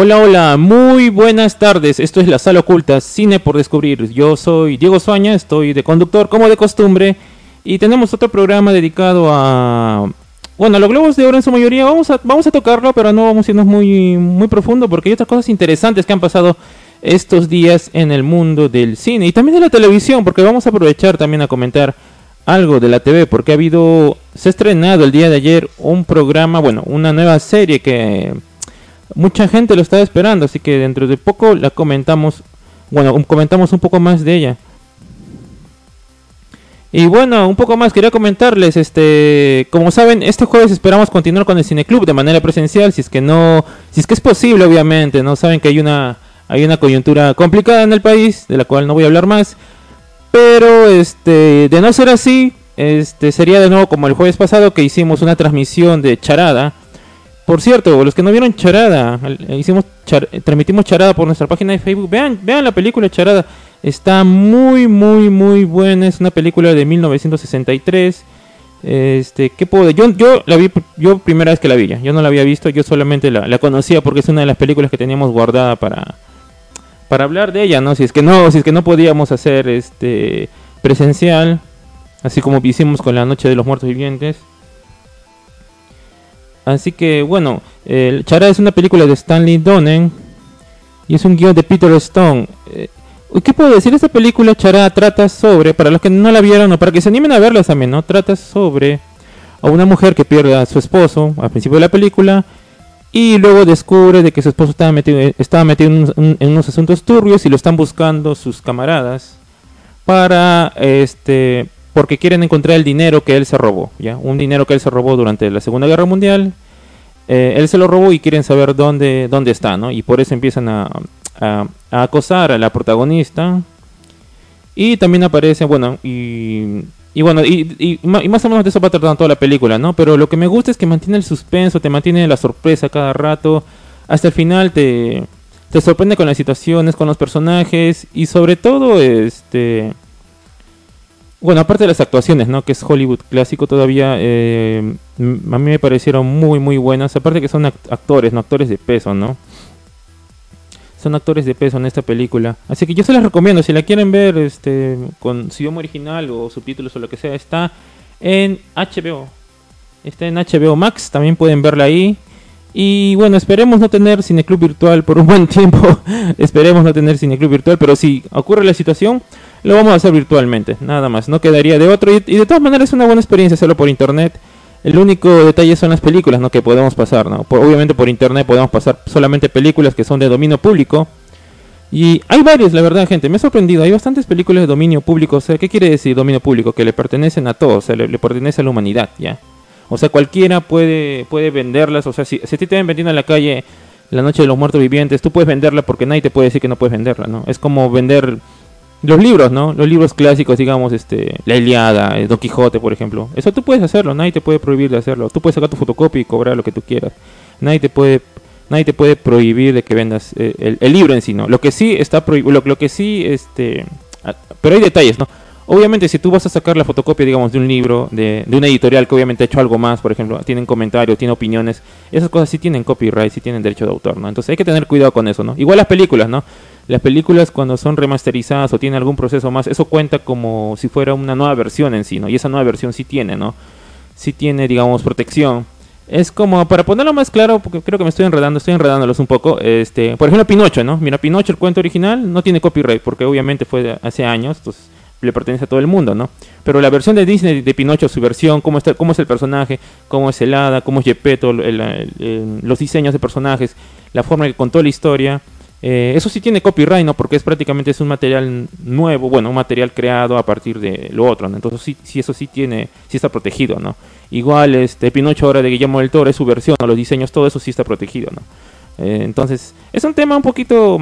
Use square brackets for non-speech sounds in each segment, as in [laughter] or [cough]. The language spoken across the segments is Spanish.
Hola, hola, muy buenas tardes. Esto es la sala oculta, cine por descubrir. Yo soy Diego Soaña, estoy de conductor como de costumbre y tenemos otro programa dedicado a bueno, los globos de oro en su mayoría vamos a vamos a tocarlo, pero no vamos a irnos muy muy profundo porque hay otras cosas interesantes que han pasado estos días en el mundo del cine y también de la televisión, porque vamos a aprovechar también a comentar algo de la TV, porque ha habido se ha estrenado el día de ayer un programa, bueno, una nueva serie que mucha gente lo está esperando, así que dentro de poco la comentamos, bueno, comentamos un poco más de ella. Y bueno, un poco más quería comentarles, este, como saben, este jueves esperamos continuar con el cineclub de manera presencial, si es que no, si es que es posible, obviamente, no saben que hay una hay una coyuntura complicada en el país, de la cual no voy a hablar más, pero este, de no ser así, este sería de nuevo como el jueves pasado que hicimos una transmisión de charada por cierto, los que no vieron Charada, hicimos transmitimos Charada por nuestra página de Facebook. Vean, vean la película Charada. Está muy, muy, muy buena. Es una película de 1963. Este, ¿qué puedo? Yo, yo la vi, yo primera vez que la vi Yo no la había visto, yo solamente la, conocía porque es una de las películas que teníamos guardada para, para hablar de ella, ¿no? Si es que no, si es que no podíamos hacer este presencial, así como hicimos con la Noche de los Muertos Vivientes. Así que bueno, el Charada es una película de Stanley Donen y es un guion de Peter Stone. Eh, ¿Qué puedo decir? Esta película Charada trata sobre, para los que no la vieron o para que se animen a verla también, ¿no? Trata sobre a una mujer que pierde a su esposo al principio de la película y luego descubre de que su esposo estaba metido, estaba metido en, unos asuntos turbios y lo están buscando sus camaradas para este porque quieren encontrar el dinero que él se robó, ¿ya? Un dinero que él se robó durante la Segunda Guerra Mundial. Eh, él se lo robó y quieren saber dónde, dónde está, ¿no? Y por eso empiezan a, acosar a la protagonista. Y también aparece, bueno, y, y bueno, y, más o menos de eso va tratando toda la película, ¿no? Pero lo que me gusta es que mantiene el suspenso, te mantiene la sorpresa cada rato. Hasta el final te, te sorprende con las situaciones, con los personajes y sobre todo, este bueno, aparte de las actuaciones, ¿no? Que es Hollywood clásico todavía, eh, a mí me parecieron muy, muy buenas. Aparte que son actores, ¿no? Actores de peso, ¿no? Son actores de peso en esta película. Así que yo se las recomiendo. Si la quieren ver este, con idioma original o subtítulos o lo que sea, está en HBO. Está en HBO Max, también pueden verla ahí. Y bueno, esperemos no tener cineclub virtual por un buen [laughs] tiempo. esperemos no tener cineclub virtual, pero si ocurre la situación, lo vamos a hacer virtualmente, nada más, no quedaría de otro. Y, de todas maneras es una buena experiencia hacerlo por internet. El único detalle son las películas ¿no? que podemos pasar. ¿no? obviamente por internet podemos pasar solamente películas que son de dominio público. Y hay varias, la verdad, gente. Me ha sorprendido. Hay bastantes películas de dominio público. O sea, ¿qué quiere decir dominio público? Que le pertenecen a todos. O sea, le, pertenece a la humanidad, ¿ya? O sea, cualquiera puede, puede venderlas. O sea, si, si a ti te ven vendiendo en la calle La Noche de los Muertos Vivientes, tú puedes venderla porque nadie te puede decir que no puedes venderla, ¿no? Es como vender los libros, ¿no? Los libros clásicos, digamos, este, La Iliada, Don Quijote, por ejemplo. Eso tú puedes hacerlo, nadie te puede prohibir de hacerlo. Tú puedes sacar tu fotocopia y cobrar lo que tú quieras. Nadie te puede nadie te puede prohibir de que vendas eh, el, libro en sí, ¿no? Lo que sí está prohibido, lo, que sí, este, ah, pero hay detalles, ¿no? Obviamente, si tú vas a sacar la fotocopia, digamos, de un libro, de, de una editorial que obviamente ha hecho algo más, por ejemplo, tienen comentarios, tiene opiniones, esas cosas sí tienen copyright, sí tienen derecho de autor, ¿no? Entonces hay que tener cuidado con eso, ¿no? Igual las películas, ¿no? Las películas cuando son remasterizadas o tienen algún proceso más, eso cuenta como si fuera una nueva versión en sí, ¿no? Y esa nueva versión sí tiene, ¿no? Sí tiene, digamos, protección. Es como, para ponerlo más claro, porque creo que me estoy enredando, estoy enredándolos un poco. Este, por ejemplo, Pinocho, ¿no? Mira, Pinocho, el cuento original, no tiene copyright, porque obviamente fue hace años, entonces le pertenece a todo el mundo, ¿no? Pero la versión de Disney de Pinocho, su versión, cómo, está, cómo es el personaje, cómo es el hada, cómo es Gepetto, los diseños de personajes, la forma en que contó la historia, eh, eso sí tiene copyright, ¿no? Porque es prácticamente es un material nuevo, bueno, un material creado a partir de lo otro, ¿no? Entonces sí, sí eso sí tiene, sí está protegido, ¿no? Igual este Pinocho ahora de Guillermo del Toro es su versión, los diseños, todo eso sí está protegido, ¿no? Eh, entonces, es un tema un poquito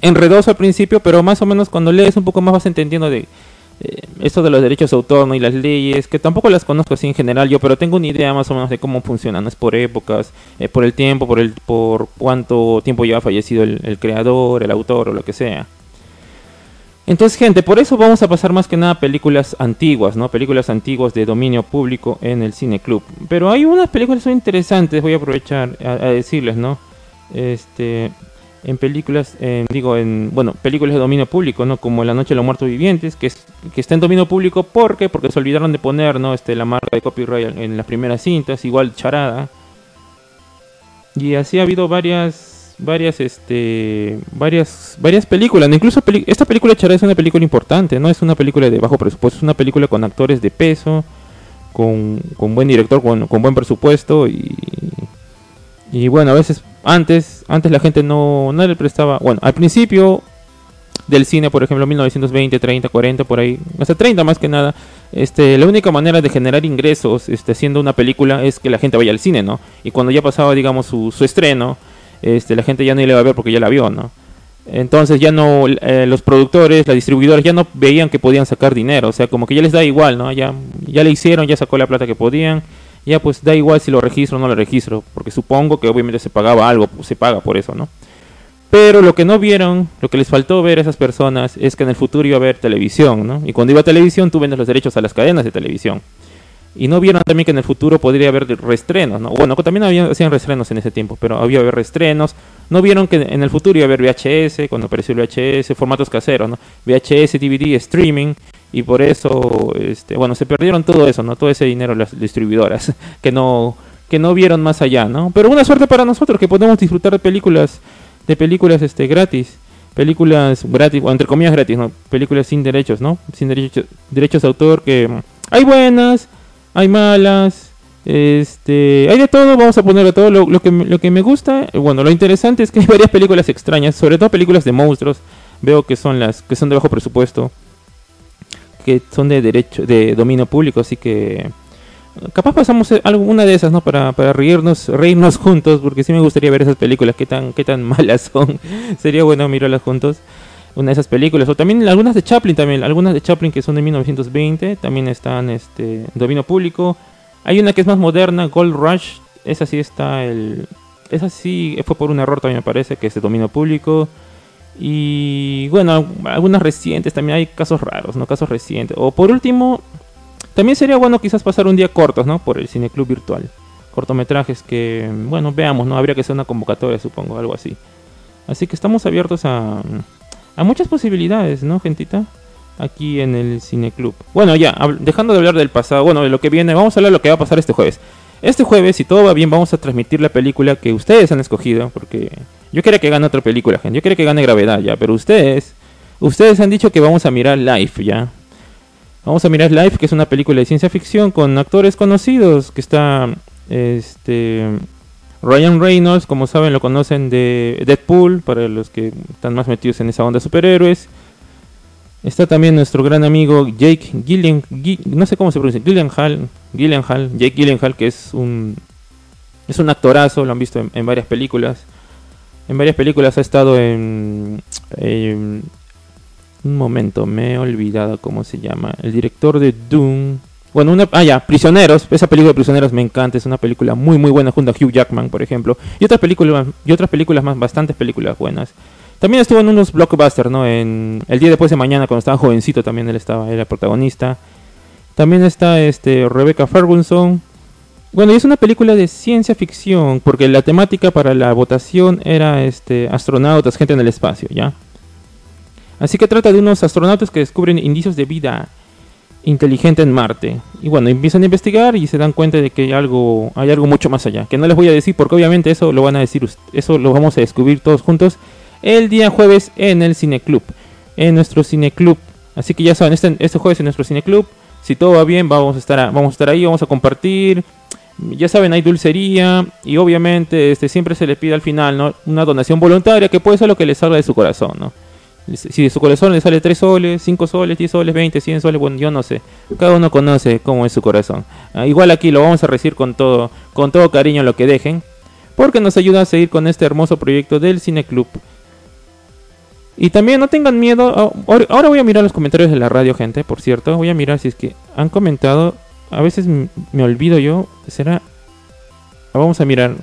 enredoso al principio, pero más o menos cuando lees un poco más vas entendiendo de eh, esto de los derechos de autor y las leyes, que tampoco las conozco así en general yo, pero tengo una idea más o menos de cómo funcionan, es por épocas, eh, por el tiempo, por el por cuánto tiempo ha fallecido el, creador, el autor o lo que sea. Entonces, gente, por eso vamos a pasar más que nada películas antiguas, ¿no? Películas antiguas de dominio público en el cine club. Pero hay unas películas muy interesantes, voy a aprovechar a, a decirles, ¿no? Este, en películas, digo, en, bueno, películas de dominio público, ¿no? Como La Noche de los Muertos Vivientes, que, es, que está en dominio público porque porque se olvidaron de poner, ¿no? Este, la marca de copyright en las primeras cintas, igual Charada. Y así ha habido varias, varias, este, varias, varias películas. Incluso esta película Charada es una película importante, no es una película de bajo presupuesto, es una película con actores de peso, con, con buen director, con, con buen presupuesto y, y bueno, a veces antes, antes la gente no, no le prestaba, bueno, al principio del cine, por ejemplo, 1920, 30, 40, por ahí, hasta 30 más que nada, este, la única manera de generar ingresos este, haciendo una película es que la gente vaya al cine, ¿no? Y cuando ya pasaba, digamos, su, estreno, este, la gente ya no le iba a ver porque ya la vio, ¿no? Entonces ya no, eh, los productores, las distribuidores ya no veían que podían sacar dinero, o sea, como que ya les da igual, ¿no? Ya, ya le hicieron, ya sacó la plata que podían ya pues da igual si lo registro o no lo registro, porque supongo que obviamente se pagaba algo, pues, se paga por eso, ¿no? Pero lo que no vieron, lo que les faltó ver a esas personas es que en el futuro iba a haber televisión, ¿no? Y cuando iba a televisión tú vendes los derechos a las cadenas de televisión. Y no vieron también que en el futuro podría haber restrenos, ¿no? Bueno, también había, hacían restrenos en ese tiempo, pero había haber restrenos. No vieron que en el futuro iba a haber VHS, cuando apareció el VHS, formatos caseros, ¿no? VHS, DVD, streaming y por eso, este, bueno, se perdieron todo eso, ¿no? Todo ese dinero las distribuidoras [laughs] que no que no vieron más allá, ¿no? Pero una suerte para nosotros que podemos disfrutar de películas de películas este gratis, películas gratis o entre comillas gratis, ¿no? Películas sin derechos, ¿no? Sin derechos derechos de autor que hay buenas, hay malas, este, hay de todo, vamos a poner de todo lo, lo, que, lo que me gusta, bueno, lo interesante es que hay [laughs] varias películas extrañas, sobre todo películas de monstruos, veo que son las que son de bajo presupuesto que son de derecho, de dominio público, así que capaz pasamos alguna de esas, ¿no? Para, para reírnos, reírnos juntos, porque sí me gustaría ver esas películas, qué tan, qué tan [laughs] malas son. Sería bueno mirarlas juntos. Una de esas películas, o también algunas de Chaplin también, algunas de Chaplin que son de 1920, también están este dominio público. Hay una que es más moderna, Gold Rush, esa sí está el esa sí fue por un error también me parece, que es de dominio público. Y bueno, algunas recientes, también hay casos raros, ¿no? Casos recientes. O por último, también sería bueno quizás pasar un día cortos, ¿no? Por el cineclub virtual. Cortometrajes que, bueno, veamos, ¿no? Habría que hacer una convocatoria, supongo, algo así. Así que estamos abiertos a, a muchas posibilidades, ¿no, gentita? Aquí en el cineclub. Bueno, ya, dejando de hablar del pasado, bueno, de lo que viene, vamos a hablar de lo que va a pasar este jueves. Este jueves, si todo va bien, vamos a transmitir la película que ustedes han escogido, porque yo quería que gane otra película, gente. Yo quería que gane Gravedad, ya, pero ustedes, ustedes han dicho que vamos a mirar Life, ya. Vamos a mirar Life, que es una película de ciencia ficción con actores conocidos, que está, este, Ryan Reynolds, como saben, lo conocen de Deadpool, para los que están más metidos en esa onda de superhéroes. Está también nuestro gran amigo Jake Gillian, no sé cómo se pronuncia, Gyllenhaal, Gyllenhaal, Jake Gyllenhaal, que es un es un actorazo, lo han visto en, varias películas. En varias películas ha estado en, un momento, me he olvidado cómo se llama, el director de Doom. Bueno, una, ah ya, Prisioneros, esa película de Prisioneros me encanta, es una película muy muy buena junto a Hugh Jackman, por ejemplo, y otras películas y otras películas más, bastantes películas buenas. También estuvo en unos blockbusters, ¿no? En El día después de mañana, cuando estaba jovencito, también él estaba, era protagonista. También está este Rebecca Ferguson. Bueno, y es una película de ciencia ficción, porque la temática para la votación era este astronautas, gente en el espacio, ¿ya? Así que trata de unos astronautas que descubren indicios de vida inteligente en Marte. Y bueno, empiezan a investigar y se dan cuenta de que hay algo, hay algo mucho más allá. Que no les voy a decir porque obviamente eso lo van a decir, eso lo vamos a descubrir todos juntos el día jueves en el Cineclub. En nuestro Cineclub. Así que ya saben, este, este jueves en nuestro Cineclub. Si todo va bien, vamos a estar, vamos a estar ahí, vamos a compartir. Ya saben, hay dulcería y obviamente este, siempre se le pide al final ¿no? una donación voluntaria que puede ser lo que le salga de su corazón. ¿no? Si de su corazón le sale 3 soles, 5 soles, 10 soles, 20, 100 soles, bueno, yo no sé. Cada uno conoce cómo es su corazón. Ah, igual aquí lo vamos a recibir con todo, con todo cariño lo que dejen. porque nos ayuda a seguir con este hermoso proyecto del Cine Club. Y también no tengan miedo. Ahora voy a mirar los comentarios de la radio, gente. Por cierto, voy a mirar si es que han comentado. A veces me olvido yo. Será. Vamos a mirar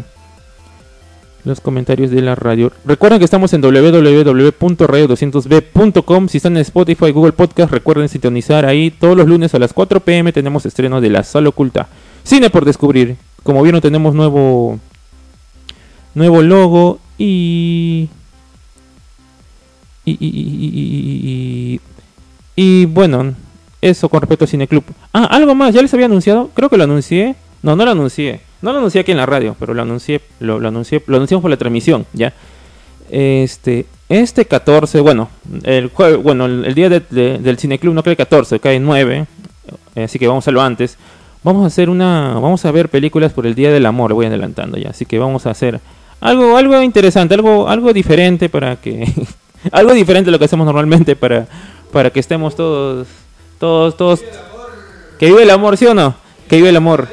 los comentarios de la radio. Recuerden que estamos en www.radio200b.com. Si están en Spotify, Google Podcast, recuerden sintonizar ahí. Todos los lunes a las 4 pm tenemos estreno de La Sala Oculta. Cine por descubrir. Como vieron, tenemos nuevo nuevo logo y y, y, y, y, bueno, eso con respecto a Cine Club. Ah, algo más, ya les había anunciado, creo que lo anuncié. No, no lo anuncié. No lo anuncié aquí en la radio, pero lo anuncié, lo, anuncié, lo anunciamos por la transmisión, ya. Este, este 14, bueno, el bueno, el, día del Cine Club no cae 14, cae 9, eh, así que vamos a lo antes. Vamos a hacer una, vamos a ver películas por el Día del Amor, voy adelantando ya, así que vamos a hacer algo, algo interesante, algo, algo diferente para que, [laughs] algo diferente de lo que hacemos normalmente para, para que estemos todos, todos, todos, que vive el amor, ¿sí o no? Que vive el amor.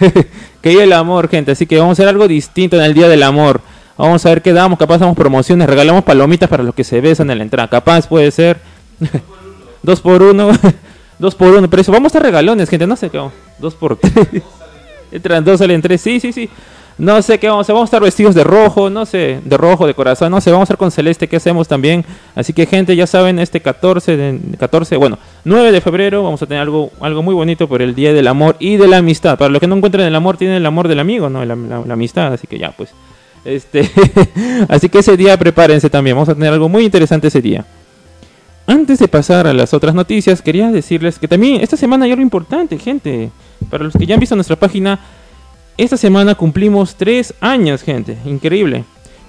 [laughs] que vive el amor, gente. Así que vamos a hacer algo distinto en el Día del Amor. Vamos a ver qué damos. Capaz damos promociones, regalamos palomitas para los que se besan en la entrada. Capaz puede ser. [laughs] dos por uno. [laughs] dos por uno. Pero eso, vamos a estar regalones, gente. No sé qué. Dos por tres. Entran dos, salen tres. Sí, sí, sí. No sé qué vamos a. Vamos a estar vestidos de rojo, no sé, de rojo, de corazón, no sé. Vamos a estar con celeste, ¿qué hacemos también? Así que, gente, ya saben, este 14, de, 14, bueno, 9 de febrero vamos a tener algo, algo muy bonito por el Día del Amor y de la Amistad. Para los que no encuentren el amor, tienen el amor del amigo, ¿no? La, amistad, así que ya, pues. Este, [laughs] así que ese día prepárense también. Vamos a tener algo muy interesante ese día. Antes de pasar a las otras noticias, quería decirles que también esta semana hay algo importante, gente. Para los que ya han visto nuestra página, esta semana cumplimos tres años, gente. Increíble.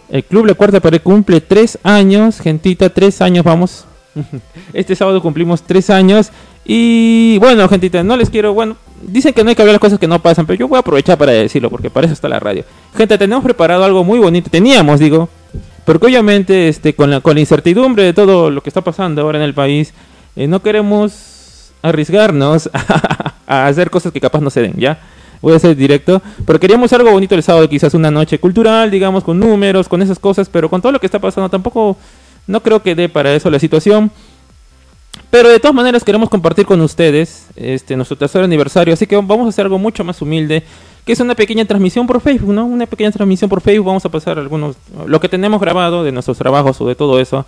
El Club La Cuarta Pared cumple tres años, gentita, tres años, vamos. [laughs] Este sábado cumplimos tres años. Y bueno, gentita, no les quiero, bueno, dicen que no hay que hablar las cosas que no pasan, pero yo voy a aprovechar para decirlo, porque para eso está la radio. Gente, tenemos preparado algo muy bonito, teníamos, digo, porque obviamente este, con, la, con la incertidumbre de todo lo que está pasando ahora en el país, eh, no queremos arriesgarnos [laughs] a hacer cosas que capaz no se den, ¿ya? voy a ser directo, pero queríamos algo bonito el sábado, quizás una noche cultural, digamos, con números, con esas cosas, pero con todo lo que está pasando tampoco, no creo que dé para eso la situación. Pero de todas maneras queremos compartir con ustedes este nuestro tercer aniversario, así que vamos a hacer algo mucho más humilde, que es una pequeña transmisión por Facebook, ¿no? Una pequeña transmisión por Facebook, vamos a pasar algunos lo que tenemos grabado de nuestros trabajos o de todo eso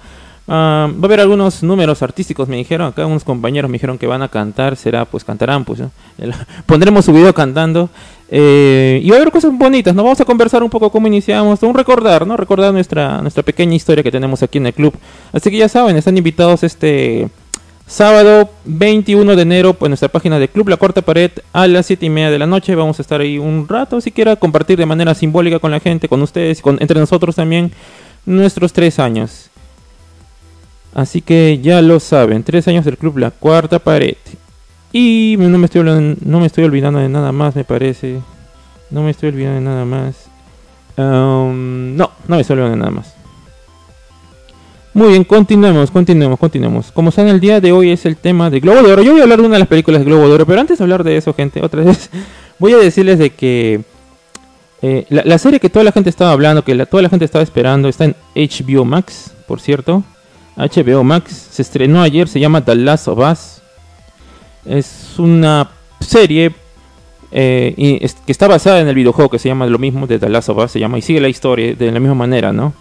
Ah, va a haber algunos números artísticos, me dijeron, acá unos compañeros me dijeron que van a cantar, será, pues cantarán, pues, [laughs] pondremos su video cantando, eh, y va a haber cosas bonitas, ¿no? Vamos a conversar un poco cómo iniciamos, un recordar, ¿no? Recordar nuestra, nuestra pequeña historia que tenemos aquí en el club. Así que ya saben, están invitados este sábado 21 de enero pues, en nuestra página de Club La Cuarta Pared a las 7 y media de la noche. Vamos a estar ahí un rato, si quiera compartir de manera simbólica con la gente, con ustedes, con, entre nosotros también, nuestros tres años. Así que ya lo saben, tres años del club La Cuarta Pared. Y no me estoy no me estoy olvidando de nada más, me parece. No me estoy olvidando de nada más. No, no me estoy olvidando de nada más. Muy bien, continuemos, continuemos, continuemos. Como saben, el día de hoy es el tema de Globo de Oro. Yo voy a hablar de una de las películas de Globo de Oro, pero antes de hablar de eso, gente, otra vez, [laughs] voy a decirles de que eh, la, serie que toda la gente estaba hablando, que toda la gente estaba esperando, está en HBO Max, por cierto. HBO Max se estrenó ayer, se llama The Last of Us. Es una serie eh, que está basada en el videojuego que se llama lo mismo de The Last of Us, se llama y sigue la historia de la misma manera, ¿no?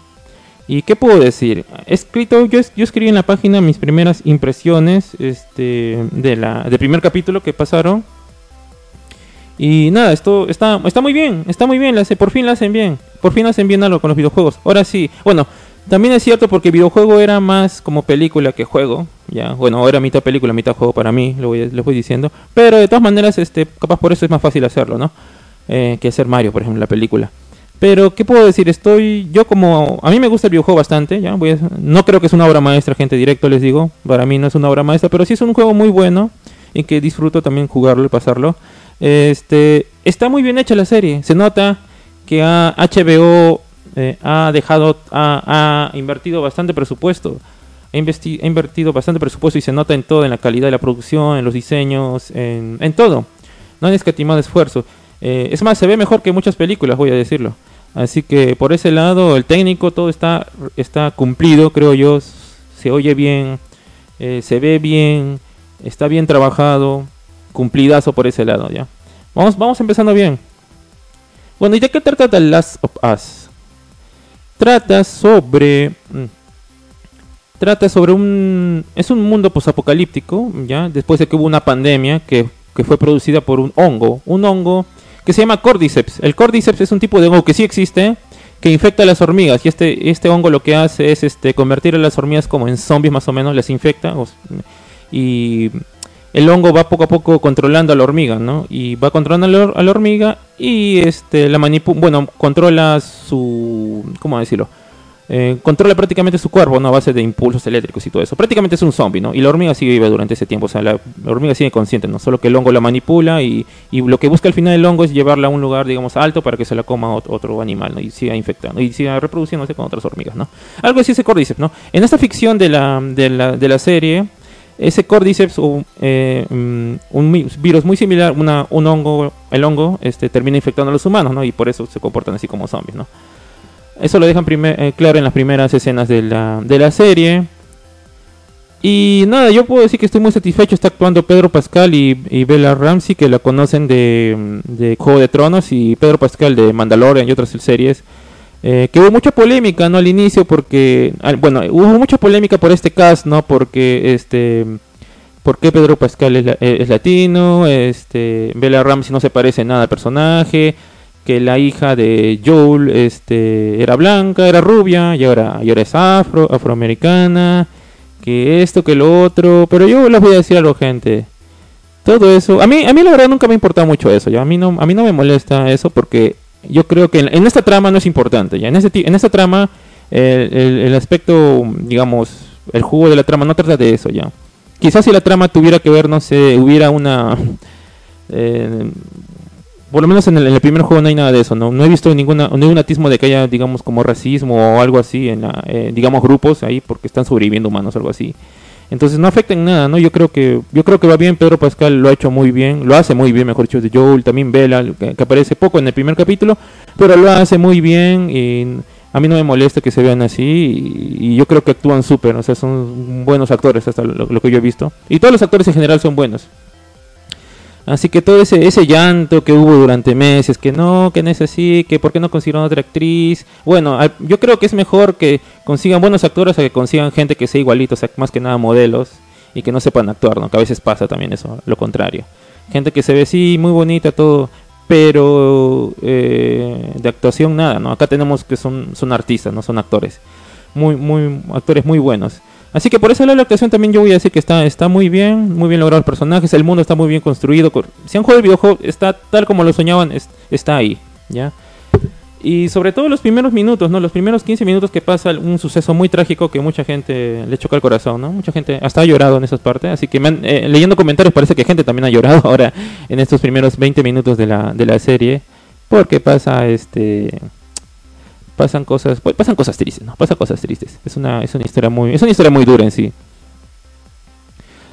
¿Y qué puedo decir? escrito, yo, yo escribí en la página mis primeras impresiones este, de la, del primer capítulo que pasaron. Y nada, esto está, está muy bien, está muy bien, por fin la hacen bien, por fin hacen bien algo con los videojuegos. Ahora sí, bueno, también es cierto porque videojuego era más como película que juego. Ya, bueno, era mitad película, mitad juego para mí, lo voy, voy diciendo. Pero de todas maneras, este, capaz por eso es más fácil hacerlo, ¿no? Eh, que hacer Mario, por ejemplo, la película. Pero, ¿qué puedo decir? Estoy, yo como, a mí me gusta el videojuego bastante, ¿ya? Voy no creo que es una obra maestra, gente, directo les digo. Para mí no es una obra maestra, pero sí es un juego muy bueno y que disfruto también jugarlo y pasarlo. Este, está muy bien hecha la serie. Se nota que a HBO eh, ha dejado, ha, invertido bastante presupuesto. Ha, invertido bastante presupuesto y se nota en todo, en la calidad de la producción, en los diseños, en, todo. No han escatimado esfuerzo. Eh, es más, se ve mejor que muchas películas, voy a decirlo. Así que por ese lado, el técnico todo está, cumplido, creo yo. Se oye bien, eh, se ve bien, está bien trabajado, cumplidazo por ese lado, ¿ya? Vamos, vamos empezando bien. Bueno, ¿y de qué trata The Last of Us? Trata sobre... Mm, trata sobre un... Es un mundo posapocalíptico, ¿ya? Después de que hubo una pandemia que, que fue producida por un hongo. Un hongo que se llama Cordyceps. El Cordyceps es un tipo de hongo que sí existe, que infecta a las hormigas. Y este, este hongo lo que hace es este, convertir a las hormigas como en zombies más o menos, les infecta. y el hongo va poco a poco controlando a la hormiga, ¿no? Y va controlando a la hormiga y este, la manipula, bueno, controla su, ¿cómo decirlo? Eh, controla prácticamente su cuerpo, ¿no? A base de impulsos eléctricos y todo eso. Prácticamente es un zombie, ¿no? Y la hormiga sigue viva durante ese tiempo, o sea, la, hormiga sigue consciente, ¿no? Solo que el hongo la manipula y, y, lo que busca al final el hongo es llevarla a un lugar, digamos, alto para que se la coma otro, animal, ¿no? Y siga infectando, y siga reproduciéndose con otras hormigas, ¿no? Algo así se Cordyceps, ¿no? En esta ficción de la, de la, de la serie, ese Cordyceps, eh, mm, un virus muy similar, una, un hongo, el hongo, este, termina infectando a los humanos, ¿no? Y por eso se comportan así como zombies, ¿no? Eso lo dejan eh, claro en las primeras escenas de la, de la serie. Y nada, yo puedo decir que estoy muy satisfecho. Está actuando Pedro Pascal y, Bella Ramsey, que la conocen de, de, Juego de Tronos, y Pedro Pascal de Mandalorian y otras series. Eh, que hubo mucha polémica, ¿no? Al inicio, porque. Bueno, hubo mucha polémica por este cast, ¿no? Porque este. ¿Por qué Pedro Pascal es, es latino? Este, Bella Ramsey no se parece nada al personaje que la hija de Joel este, era blanca, era rubia, y ahora, y ahora es afro, afroamericana, que esto, que lo otro, pero yo les voy a decir a la gente, todo eso, a mí, a mí la verdad nunca me ha importado mucho eso, ya a mí no, a mí no me molesta eso porque yo creo que en, esta trama no es importante, ya en, ese, en esta trama el, el, aspecto, digamos, el jugo de la trama no trata de eso ya. Quizás si la trama tuviera que ver, no sé, hubiera una... Eh, por lo menos en el, primer juego no hay nada de eso, ¿no? No he visto ninguna, ningún atismo de que haya, digamos, como racismo o algo así en, la, eh, digamos, grupos ahí porque están sobreviviendo humanos o algo así. Entonces no afecta en nada, ¿no? Yo creo que yo creo que va bien, Pedro Pascal lo ha hecho muy bien, lo hace muy bien, mejor dicho, de Joel, también Bella, que, aparece poco en el primer capítulo, pero lo hace muy bien y a mí no me molesta que se vean así y, yo creo que actúan súper, o sea, son buenos actores hasta lo que yo he visto. Y todos los actores en general son buenos. Así que todo ese, ese llanto que hubo durante meses, que no, que no es así, que por qué no consiguieron otra actriz. Bueno, yo creo que es mejor que consigan buenos actores a que consigan gente que sea igualito, o sea, más que nada modelos y que no sepan actuar, ¿no? Que a veces pasa también eso, lo contrario. Gente que se ve sí, muy bonita, todo, pero eh, de actuación nada, ¿no? Acá tenemos que son, son artistas, no son actores. Muy, muy, actores muy buenos. Así que por eso la actuación también yo voy a decir que está, está muy bien, muy bien logrado los personajes, el mundo está muy bien construido. Si han jugado el videojuego, está tal como lo soñaban, está ahí, ¿ya? Y sobre todo los primeros minutos, ¿no? Los primeros 15 minutos que pasa un suceso muy trágico que mucha gente le choca el corazón, ¿no? Mucha gente hasta ha llorado en esas partes, así que eh, leyendo comentarios parece que gente también ha llorado [laughs] ahora en estos primeros 20 minutos de la, de la serie, porque pasa este pasan cosas, pues, pasan cosas tristes, ¿no? Pasan cosas tristes. Es una, es una historia muy, es una historia muy dura en sí.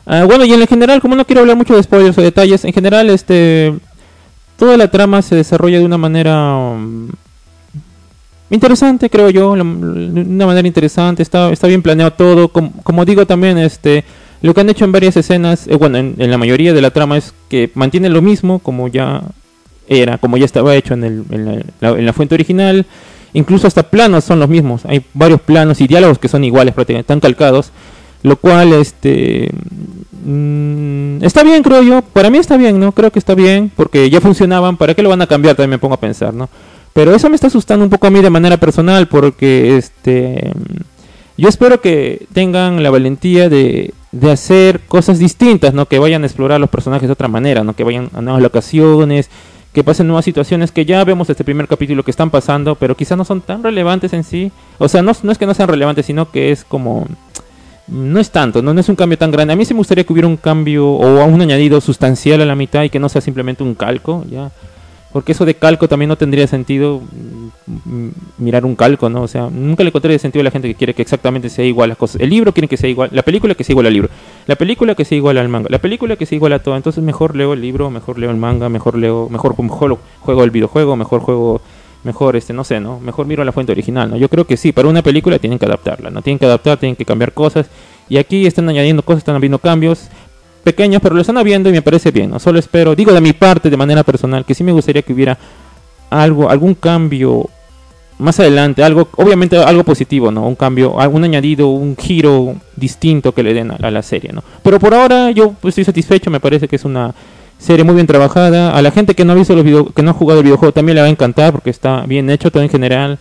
Ah, bueno, y en general, como no quiero hablar mucho de spoilers o detalles, en general, este, toda la trama se desarrolla de una manera um, interesante, creo yo, de una manera interesante. Está, está bien planeado todo. Como, digo también, este, lo que han hecho en varias escenas, eh, bueno, en, la mayoría de la trama es que mantiene lo mismo, como ya era, como ya estaba hecho en, el, en la fuente original. Incluso hasta planos son los mismos. Hay varios planos y diálogos que son iguales, prácticamente están calcados. Lo cual, este. Mm, está bien, creo yo. Para mí está bien, ¿no? Creo que está bien. Porque ya funcionaban. ¿Para qué lo van a cambiar? También me pongo a pensar, ¿no? Pero eso me está asustando un poco a mí de manera personal. Porque, este. Yo espero que tengan la valentía de, de hacer cosas distintas, ¿no? Que vayan a explorar los personajes de otra manera, ¿no? Que vayan a nuevas locaciones que pasen nuevas situaciones que ya vemos este primer capítulo que están pasando, pero quizás no son tan relevantes en sí. O sea, no, no es que no sean relevantes, sino que es como... No es tanto, no, no es un cambio tan grande. A mí sí me gustaría que hubiera un cambio o un añadido sustancial a la mitad y que no sea simplemente un calco, ya. Porque eso de calco también no tendría sentido mm, mirar un calco, ¿no? O sea, nunca le encontré sentido a la gente que quiere que exactamente sea igual las cosas. El libro quiere que sea igual, la película que sea igual al libro, la película que sea igual al manga, la película que sea igual a todo. Entonces mejor leo el libro, mejor leo el manga, mejor leo, mejor, juego el videojuego, mejor juego mejor este no sé no mejor miro la fuente original no yo creo que sí para una película tienen que adaptarla no tienen que adaptar tienen que cambiar cosas. Y aquí están añadiendo cosas están habiendo cambios pequeños pero lo están habiendo y me parece bien no solo espero digo de mi parte de manera personal que sí me gustaría que hubiera algo algún cambio más adelante algo obviamente algo positivo no un cambio un añadido un giro distinto que le den a, la serie no pero por ahora yo estoy satisfecho me parece que es una serie muy bien trabajada. A la gente que no ha visto los video, que no ha jugado el videojuego también le va a encantar porque está bien hecho todo en general.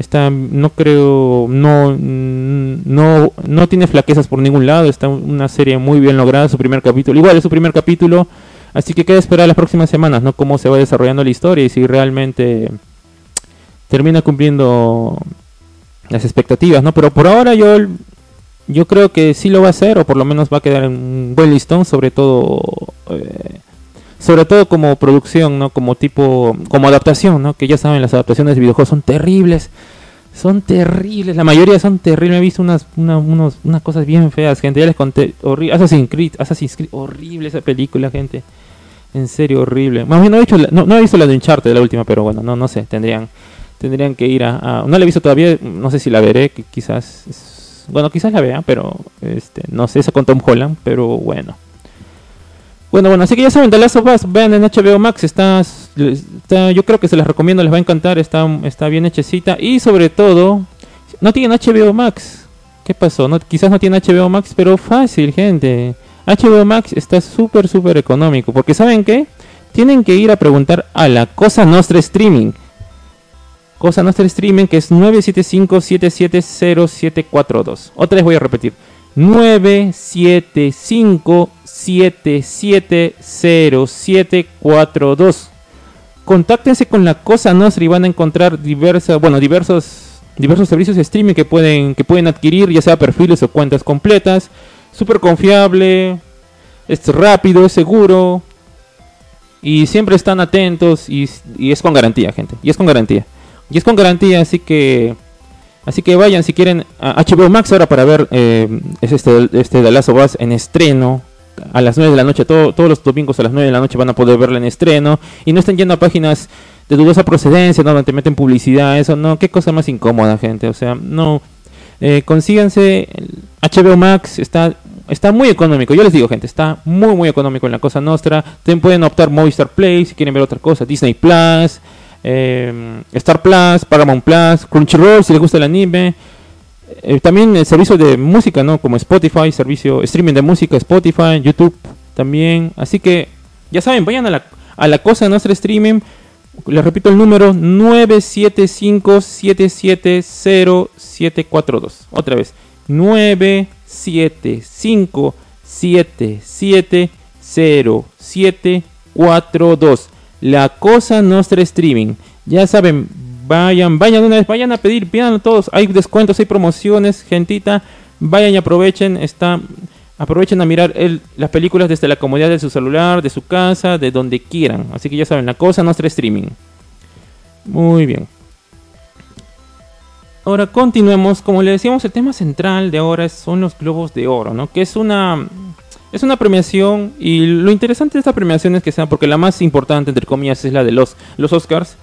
Está, no creo, no, no, no tiene flaquezas por ningún lado. Está una serie muy bien lograda, su primer capítulo. Igual es su primer capítulo, así que queda esperar las próximas semanas, ¿no? Cómo se va desarrollando la historia y si realmente termina cumpliendo las expectativas, ¿no? Pero por ahora yo yo creo que sí lo va a hacer o por lo menos va a quedar en un buen listón sobre todo eh, sobre todo como producción no como tipo como adaptación no que ya saben las adaptaciones de videojuegos son terribles son terribles la mayoría son terribles. He visto unas unos, unas cosas bien feas gente ya les conté horrible Assassin's Creed Assassin's Creed horrible esa película gente en serio horrible. Más bien no he, visto la, no, he visto la de Uncharted la última pero bueno no no sé tendrían tendrían que ir a, no la he visto todavía no sé si la veré que quizás bueno, quizás la vea, pero este, no sé, esa con Tom Holland, pero bueno. Bueno, bueno, así que ya saben, The Last of Us, vean en HBO Max, está, yo creo que se les recomiendo, les va a encantar, está, está bien hechecita y sobre todo, no tienen HBO Max. ¿Qué pasó? Quizás no tienen HBO Max, pero fácil, gente. HBO Max está súper, súper económico, porque ¿saben qué? Tienen que ir a preguntar a la Cosa Nostra Streaming. Cosa Nostra Streaming que es 975-770742. Otra vez voy a repetir. 975-770742. Contáctense con la Cosa Nostra y van a encontrar diversas, bueno, diversos, diversos servicios de streaming que pueden, que pueden adquirir, ya sea perfiles o cuentas completas. Súper confiable, es rápido, es seguro. Y siempre están atentos y, y es con garantía, gente. Y es con garantía. Y es con garantía, así que así que vayan si quieren a HBO Max ahora para ver eh, es este, este The Last en estreno a las 9 de la noche, todos los domingos a las 9 de la noche van a poder verla en estreno. Y no estén yendo a páginas de dudosa procedencia, no, donde te meten publicidad, eso no, qué cosa más incómoda, gente, o sea, no, eh, consíganse, HBO Max está, está muy económico, yo les digo, gente, está muy, muy económico en la cosa nuestra, también pueden optar Movistar Play si quieren ver otra cosa, Disney Plus, eh, Star Plus, Paramount Plus, Crunchyroll si les gusta el anime. Eh, también el servicio de música, ¿no? Como Spotify, servicio streaming de música, Spotify, YouTube también. Así que ya saben, vayan a la, a la cosa de nuestro streaming. Les repito el número 975-770742. Otra vez, 975-770742. La Cosa Nostra Streaming. Ya saben, vayan, vayan una vez, vayan a pedir, pidan todos. Hay descuentos, hay promociones, gentita. Vayan y aprovechen, está, aprovechen a mirar las películas desde la comodidad de su celular, de su casa, de donde quieran. Así que ya saben, La Cosa Nostra Streaming. Muy bien. Ahora continuemos, como le decíamos, el tema central de ahora son los globos de oro, ¿no? Que es una es una premiación y lo interesante de esta premiación es que sea porque la más importante entre comillas es la de los los Oscars,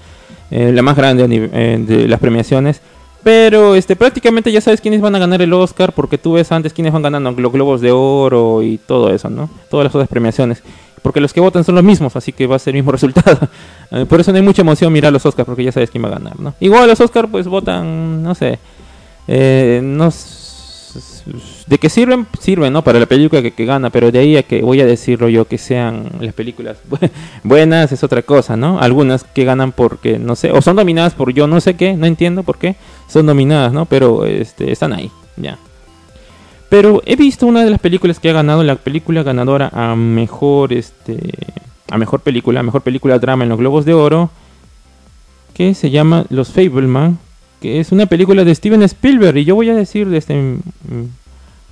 eh, la más grande eh, de las premiaciones. Pero este prácticamente ya sabes quiénes van a ganar el Oscar porque tú ves antes quiénes van ganando los Globos de Oro y todo eso, ¿no? Todas las otras premiaciones. Porque los que votan son los mismos, así que va a ser el mismo [laughs] resultado. Eh, por eso no hay mucha emoción mirar los Oscars porque ya sabes quién va a ganar, ¿no? Igual los Oscars pues votan, no sé, no de que sirven, sirven, ¿no? Para la película que, gana, pero de ahí a que voy a decirlo yo que sean las películas [laughs] buenas es otra cosa, ¿no? Algunas que ganan porque, no sé, o son dominadas por yo no sé qué, no entiendo por qué, son dominadas, ¿no? Pero este, están ahí, ya. Pero he visto una de las películas que ha ganado, la película ganadora a mejor, este, a mejor película, a mejor película drama en los Globos de Oro, que se llama Los Fableman, que es una película de Steven Spielberg y yo voy a decir este mm,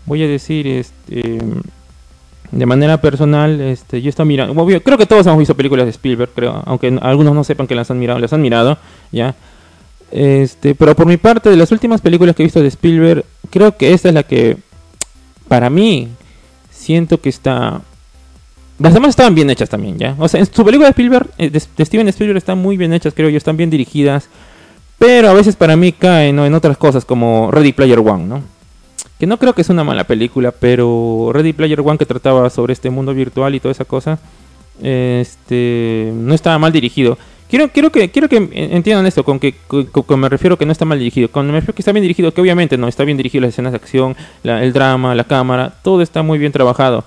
voy a decir este de manera personal este yo estoy mirando creo que todos hemos visto películas de Spielberg creo aunque algunos no sepan que las han mirado las han mirado ya este pero por mi parte de las últimas películas que he visto de Spielberg creo que esta es la que para mí siento que está las demás estaban bien hechas también, ¿ya? O sea, en su película de Spielberg, eh, de, Steven Spielberg están muy bien hechas, creo yo, están bien dirigidas. Pero a veces para mí caen en otras cosas como Ready Player One, ¿no? Que no creo que es una mala película, pero Ready Player One que trataba sobre este mundo virtual y toda esa cosa, este, no estaba mal dirigido. Quiero, quiero que, quiero que entiendan esto, con que con, con me refiero que no está mal dirigido. Cuando me refiero que está bien dirigido, que obviamente no está bien dirigido las escenas de acción, el drama, la cámara, todo está muy bien trabajado.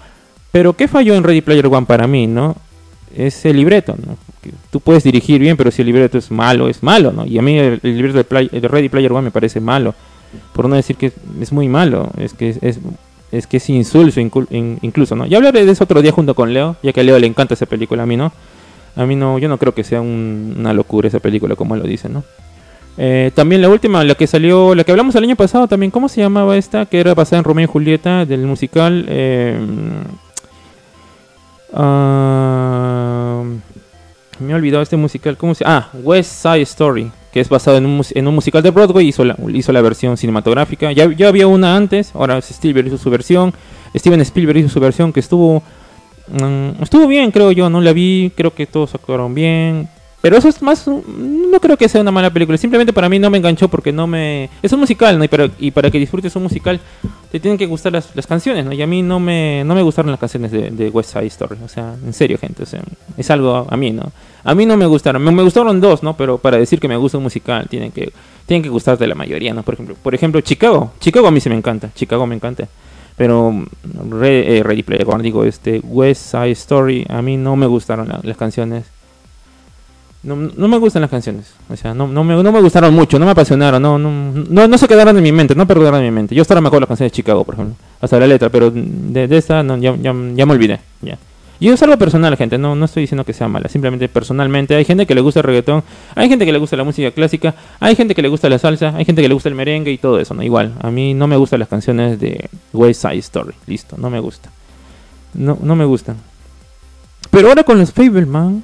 Pero ¿qué falló en Ready Player One para mí, no? Es el libreto, ¿no? Tú puedes dirigir bien, pero si el libreto es malo, es malo, ¿no? Y a mí el, el libreto de, Play- de Ready Player One me parece malo. Por no decir que es, muy malo, es que es, es, que es insulso incluso, ¿no? Ya hablaré de eso otro día junto con Leo, ya que a Leo le encanta esa película, a mí no. A mí no, yo no creo que sea un- una locura esa película, como él lo dice, ¿no? Eh, también la última, la que salió, la que hablamos el año pasado también, ¿cómo se llamaba esta? Que era basada en Romeo y Julieta, del musical. eh, ah, me he olvidado este musical, ¿cómo se Ah, West Side Story, que es basado en un, en un musical de Broadway, hizo la, hizo la versión cinematográfica. Ya, ya había una antes, ahora Spielberg hizo su versión. Steven Spielberg hizo su versión que estuvo Mm, estuvo bien, creo yo, no la vi, creo que todos actuaron bien. Pero eso es más, no creo que sea una mala película. Simplemente para mí no me enganchó porque no me... Es un musical, ¿no? Y para, y para que disfrutes un musical te tienen que gustar las, las canciones, ¿no? Y a mí no me, no me gustaron las canciones de, de West Side Story. O sea, en serio, gente. O sea, es algo a mí, ¿no? A mí no me gustaron. Me, gustaron dos, ¿no? Pero para decir que me gusta un musical tienen que, tienen que gustarte la mayoría, ¿no? Por ejemplo, por ejemplo, Chicago. Chicago a mí se me encanta. Chicago me encanta. Pero Re- eh, Ready Player One, digo, este West Side Story, a mí no me gustaron la- las canciones. No, no me gustan las canciones. O sea, no, no, me, no me gustaron mucho, no me apasionaron, no, no, no, no se quedaron en mi mente, no perduraron en mi mente. Yo estaba mejor las canciones de Chicago, por ejemplo, hasta la letra, pero de, de esta no, ya, ya me olvidé. Ya. Y es algo personal, gente, no, no estoy diciendo que sea mala, simplemente personalmente. Hay gente que le gusta el reggaetón, hay gente que le gusta la música clásica, hay gente que le gusta la salsa, hay gente que le gusta el merengue y todo eso, ¿no? Igual, a mí no me gustan las canciones de West Side Story, listo, no me gusta. No, no me gustan. Pero ahora con los Fableman,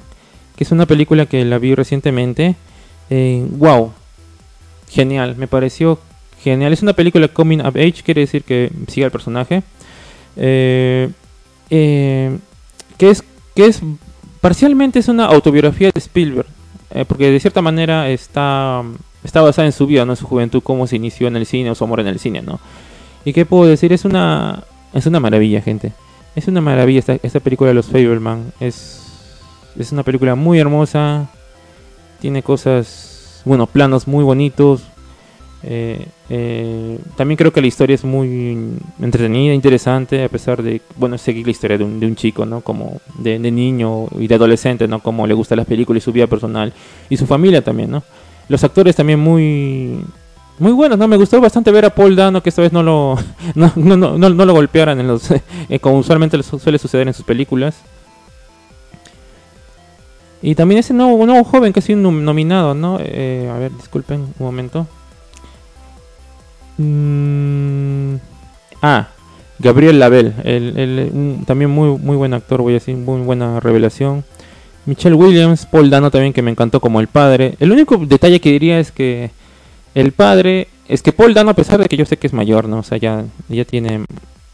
que es una película que la vi recientemente, eh, wow, genial, me pareció genial. Es una película coming of age, quiere decir que sigue al personaje. Eh, eh, que es que es parcialmente es una autobiografía de Spielberg eh, porque de cierta manera está está basada en su vida no en su juventud cómo se inició en el cine o su amor en el cine no y qué puedo decir es una es una maravilla gente. Es una maravilla esta, esta película de los Fableman. Es es una película muy hermosa. Tiene cosas bueno planos muy bonitos. Eh, eh, también creo que la historia es muy entretenida, interesante, a pesar de, bueno, seguir la historia de un, de un chico, ¿no? Como de, niño y de adolescente, ¿no? Como le gustan las películas y su vida personal y su familia también, ¿no? Los actores también muy muy buenos, ¿no? Me gustó bastante ver a Paul Dano que esta vez no lo [laughs] no, no, no, no, lo golpearan en los [laughs] eh, como usualmente su- suele suceder en sus películas. Y también ese nuevo, joven que ha sido nom- nominado, ¿no? Eh, a ver, disculpen un momento. Mm, ah, Gabriel Label, el, el- también muy, muy buen actor, voy a decir, muy buena revelación. Michelle Williams, Paul Dano también que me encantó como el padre. El único detalle que diría es que el padre, es que Paul Dano a pesar de que yo sé que es mayor, ¿no? O sea, ya, ya tiene,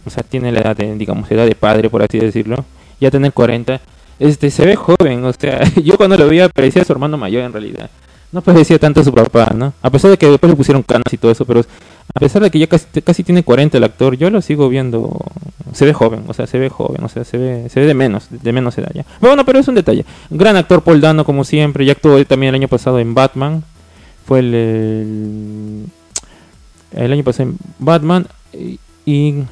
o sea, tiene la edad de, digamos, edad de padre, por así decirlo. Ya tener 40, este, se ve joven, o sea, [laughs] yo cuando lo veía parecía su hermano mayor en realidad. No parecía tanto su papá, ¿no? A pesar de que después le pusieron canas y todo eso, pero a pesar de que ya casi, tiene 40 el actor, yo lo sigo viendo, se ve joven, o sea, se ve joven, o sea, se ve, se ve de menos, de menos edad ya. Bueno, pero es un detalle. Gran actor Paul Dano, como siempre, ya actuó también el año pasado en Batman, fue el, el, año pasado en Batman, y, y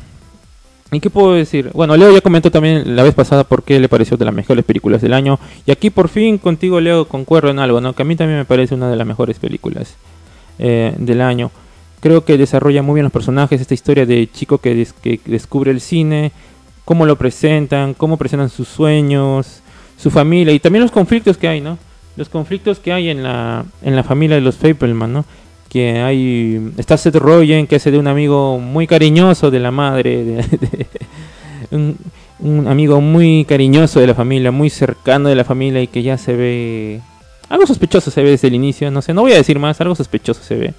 ¿Y qué puedo decir? Bueno, Leo ya comentó también la vez pasada por qué le pareció de las mejores películas del año. Y aquí por fin contigo, Leo, concuerdo en algo, ¿no? Que a mí también me parece una de las mejores películas eh, del año. Creo que desarrolla muy bien los personajes, esta historia de chico que, des- que descubre el cine, cómo lo presentan, cómo presentan sus sueños, su familia y también los conflictos que hay, ¿no? Los conflictos que hay en la, en la familia de los Fableman, ¿no? que hay está Seth Rogen que hace de un amigo muy cariñoso de la madre de- [laughs] un amigo muy cariñoso de la familia muy cercano de la familia y que ya se ve algo sospechoso se ve desde el inicio no sé no voy a decir más algo sospechoso se ve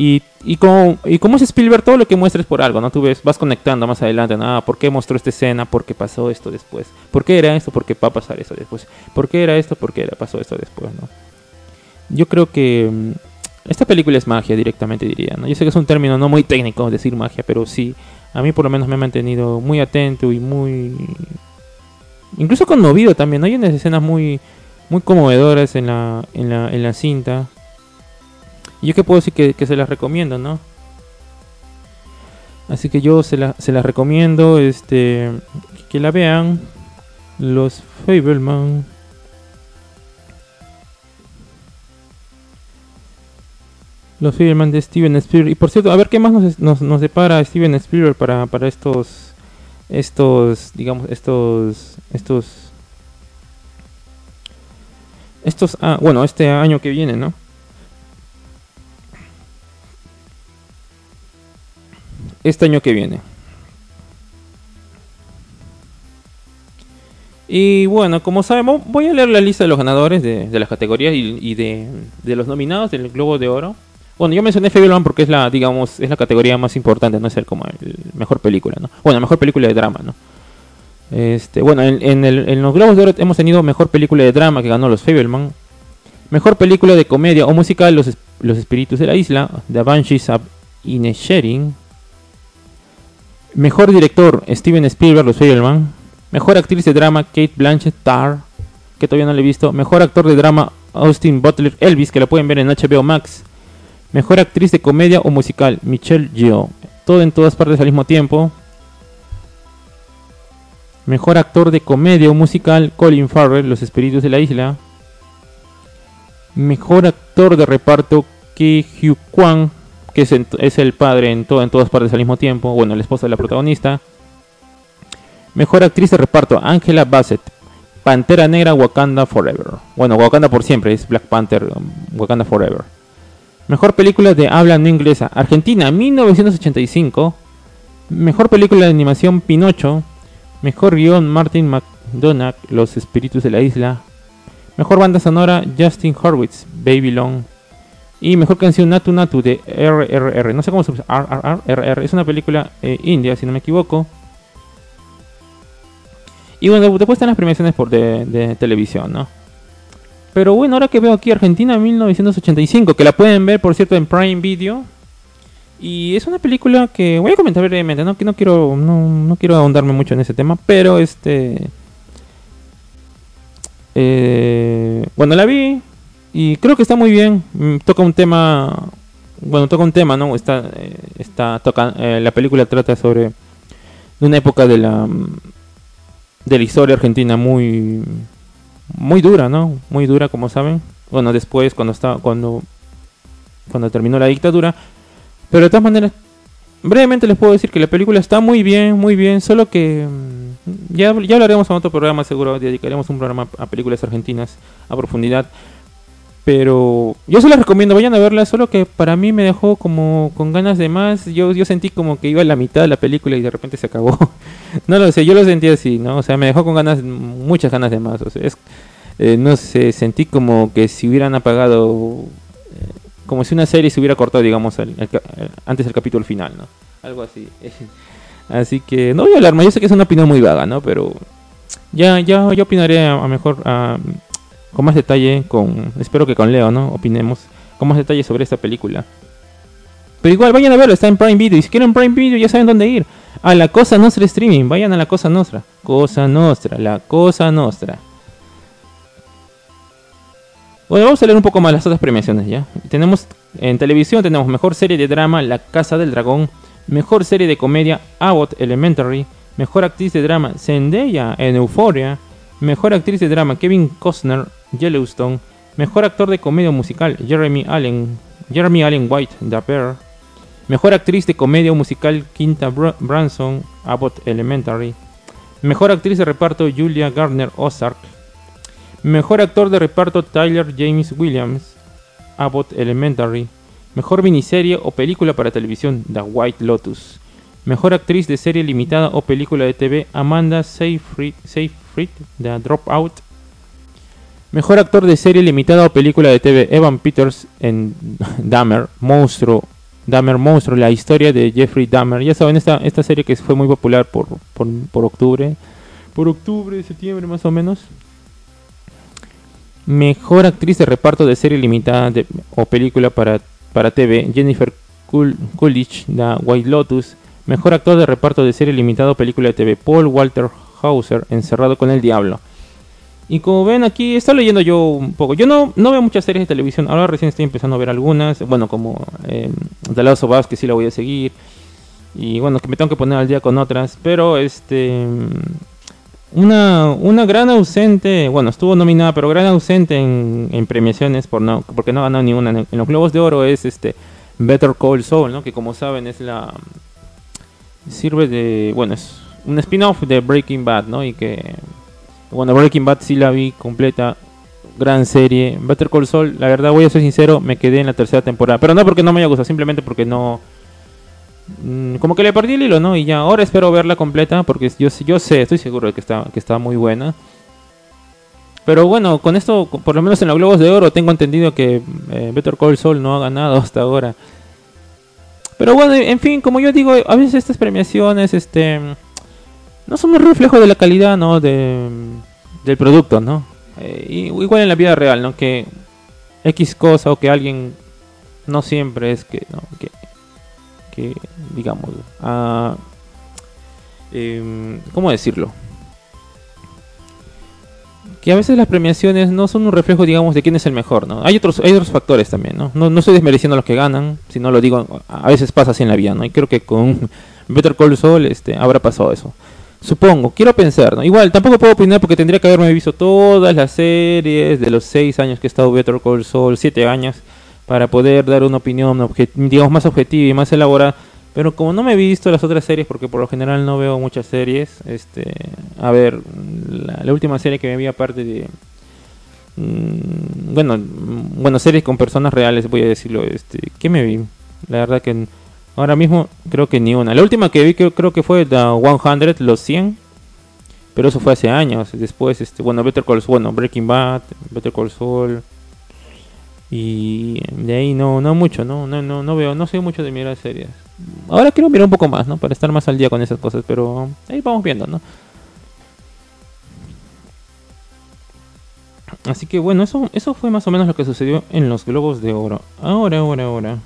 Y, y, como, y como es Spielberg, todo lo que muestra es por algo, ¿no? Tú ves, vas conectando más adelante, ¿no? Ah, ¿Por qué mostró esta escena? ¿Por qué pasó esto después? ¿Por qué era esto? ¿Por qué va a pasar eso después? ¿Por qué era esto? ¿Por qué era, pasó esto después, ¿no? Yo creo que mm, esta película es magia directamente, diría, ¿no? Yo sé que es un término no muy técnico decir magia, pero sí, a mí por lo menos me ha mantenido muy atento y muy... Incluso conmovido también, ¿no? Hay unas escenas muy, muy conmovedoras en la, en la, en la cinta y yo que puedo decir que, se las recomiendo, ¿no? Así que yo se, se las recomiendo, este, que la vean. Los Fableman. Los Fableman de Steven Spielberg. Y por cierto, a ver qué más nos, nos, nos depara Steven Spielberg para, para estos, estos, digamos, estos, estos, estos, ah, bueno, este año que viene, ¿no? Este año que viene. Y bueno, como sabemos, voy a leer la lista de los ganadores de, las categorías y, de, los nominados del Globo de Oro. Bueno, yo mencioné Fableman porque es la, digamos, es la categoría más importante, no es el como el mejor película, ¿no? Bueno, mejor película de drama, ¿no? Este, bueno, en, los Globos de Oro hemos tenido mejor película de drama que ganó los Fableman. Mejor película de comedia o musical, Los, los Espíritus de la Isla, The Banshees of Inisherin. Mejor director, Steven Spielberg, Los. Mejor actriz de drama, Kate Blanchett, Tar, que todavía no le he visto. Mejor actor de drama, Austin Butler, Elvis, que la pueden ver en HBO Max. Mejor actriz de comedia o musical, Michelle Yeoh. Todo en todas partes al mismo tiempo. Mejor actor de comedia o musical, Colin Farrell, Los Espíritus de la Isla. Mejor actor de reparto, Ki Hugh Kwan, que es, el padre en, todo, en todas partes al mismo tiempo, bueno, el esposo de la protagonista. Mejor actriz de reparto, Angela Bassett, Pantera Negra, Wakanda Forever. Bueno, Wakanda por siempre, es Black Panther, um, Wakanda Forever. Mejor película de habla no inglesa, Argentina, 1985. Mejor película de animación, Pinocho. Mejor guion, Martin McDonagh, Los Espíritus de la Isla. Mejor banda sonora, Justin Horwitz, Babylon. Y mejor canción Natu Natu de RRR. No sé cómo se llama. RRR. Es una película eh, india, si no me equivoco. Y bueno, después están las premiaciones por de, televisión, ¿no? Pero bueno, ahora que veo aquí Argentina 1985, que la pueden ver, por cierto, en Prime Video. Y es una película que voy a comentar brevemente, ¿no? Que no quiero, no, no quiero ahondarme mucho en ese tema, pero este... Eh, bueno, la vi, y creo que está muy bien. Mm, toca un tema. Bueno, toca un tema, ¿no? Está. Eh, está toca, eh, la película trata sobre. Una época de la. Mm, de la historia argentina muy. Muy dura, ¿no? Muy dura, como saben. Bueno, después, cuando estaba. Cuando. Cuando terminó la dictadura. Pero de todas maneras. Brevemente les puedo decir que la película está muy bien, muy bien. Solo que. Mm, ya, ya hablaremos en otro programa, seguro. Dedicaremos un programa a películas argentinas a profundidad. Pero yo se las recomiendo, vayan a verla, solo que para mí me dejó como con ganas de más. Yo, yo sentí como que iba a la mitad de la película y de repente se acabó. [laughs] no lo sé, yo lo sentí así, ¿no? O sea, me dejó con ganas, muchas ganas de más. O sea, eh, no sé, sentí como que si hubieran apagado, eh, como si una serie se hubiera cortado, digamos, antes del capítulo final, ¿no? Algo así. [laughs] así que no voy a hablar más, yo sé que es una opinión muy vaga, ¿no? Pero ya, ya, yo opinaré a, mejor... con más detalle, con espero que con Leo, ¿no? Opinemos con más detalle sobre esta película. Pero igual, vayan a verlo, está en Prime Video. Y si quieren Prime Video, ya saben dónde ir. A la Cosa Nostra Streaming. Vayan a la Cosa Nostra. Cosa Nostra, la Cosa Nostra. Bueno, vamos a leer un poco más las otras premiaciones ya. Tenemos en televisión, tenemos mejor serie de drama, La Casa del Dragón. Mejor serie de comedia, Abbott Elementary. Mejor actriz de drama, Zendaya en Euphoria. Mejor actriz de drama, Kevin Costner, Yellowstone. Mejor actor de comedia musical, Jeremy Allen, Jeremy Allen White, The Bear. Mejor actriz de comedia musical, Quinta Branson, Abbott Elementary. Mejor actriz de reparto, Julia Gardner Ozark. Mejor actor de reparto, Tyler James Williams, Abbott Elementary. Mejor miniserie o película para televisión, The White Lotus. Mejor actriz de serie limitada o película de TV, Amanda Seyfried, Seyfried The Dropout. Mejor actor de serie limitada o película de TV, Evan Peters en [laughs] Dahmer, Monstruo Dahmer Monstruo, la historia de Jeffrey Dahmer. Ya saben, esta, esta serie que fue muy popular por, por, por octubre, por octubre, septiembre más o menos. Mejor actriz de reparto de serie limitada o película para, para TV, Jennifer Coolidge, da White Lotus. Mejor actor de reparto de serie limitada o película de TV, Paul Walter Hauser, Encerrado con el Diablo. Y como ven aquí, está leyendo yo un poco. Yo no, no veo muchas series de televisión. Ahora recién estoy empezando a ver algunas. Bueno, como eh, The Last of Us, que sí la voy a seguir. Y bueno, que me tengo que poner al día con otras. Pero este. Una, una gran ausente. Bueno, estuvo nominada, pero gran ausente en, premiaciones por no, porque no ha ganado ninguna. En, los Globos de Oro es este Better Call Saul, ¿no? Que como saben es la. Sirve de. Bueno, es un spin-off de Breaking Bad, ¿no? Y que bueno, Breaking Bad sí la vi completa. Gran serie. Better Call Saul, la verdad voy a ser sincero, me quedé en la tercera temporada. Pero no porque no me haya gustado, simplemente porque no... Mm, como que le perdí el hilo, ¿no? Y ya, ahora espero verla completa porque yo, sé, estoy seguro de que está, que está muy buena. Pero bueno, con esto, por lo menos en los Globos de Oro, tengo entendido que eh, Better Call Saul no ha ganado hasta ahora. Pero bueno, en fin, como yo digo, a veces estas premiaciones, este no son un reflejo de la calidad, ¿no? De, del producto, ¿no? Eh, igual en la vida real, ¿no? Que X cosa o que alguien no siempre es que, ¿no? Que, que digamos, ah, em, ¿cómo decirlo? Que a veces las premiaciones no son un reflejo, digamos, de quién es el mejor, ¿no? Hay otros, hay otros factores también, ¿no? No, no estoy desmereciendo a los que ganan, sino lo digo, a veces pasa así en la vida, ¿no? Y creo que con [laughs] Better Call Saul este, habrá pasado eso. Supongo, quiero pensar, ¿no? Igual, tampoco puedo opinar porque tendría que haberme visto todas las series de los 6 años que he estado Better Call Saul, 7 años, para poder dar una opinión, digamos, más objetiva y más elaborada. Pero como no me he visto las otras series, porque por lo general no veo muchas series, este, a ver, la, última serie que me vi aparte de, mm, bueno, bueno, series con personas reales, voy a decirlo, este, ¿qué me vi? La verdad que Ahora mismo creo que ni una. La última que vi creo, que fue The 100, los 100. Pero eso fue hace años. Después, este, bueno, Better Call bueno, Breaking Bad, Better Call Saul. Y de ahí no, no mucho, no, no, no, no veo, no sé mucho de mirar series. Ahora quiero mirar un poco más, ¿no? Para estar más al día con esas cosas, pero ahí vamos viendo, ¿no? Así que bueno, eso, eso fue más o menos lo que sucedió en los Globos de Oro. Ahora, ahora, ahora.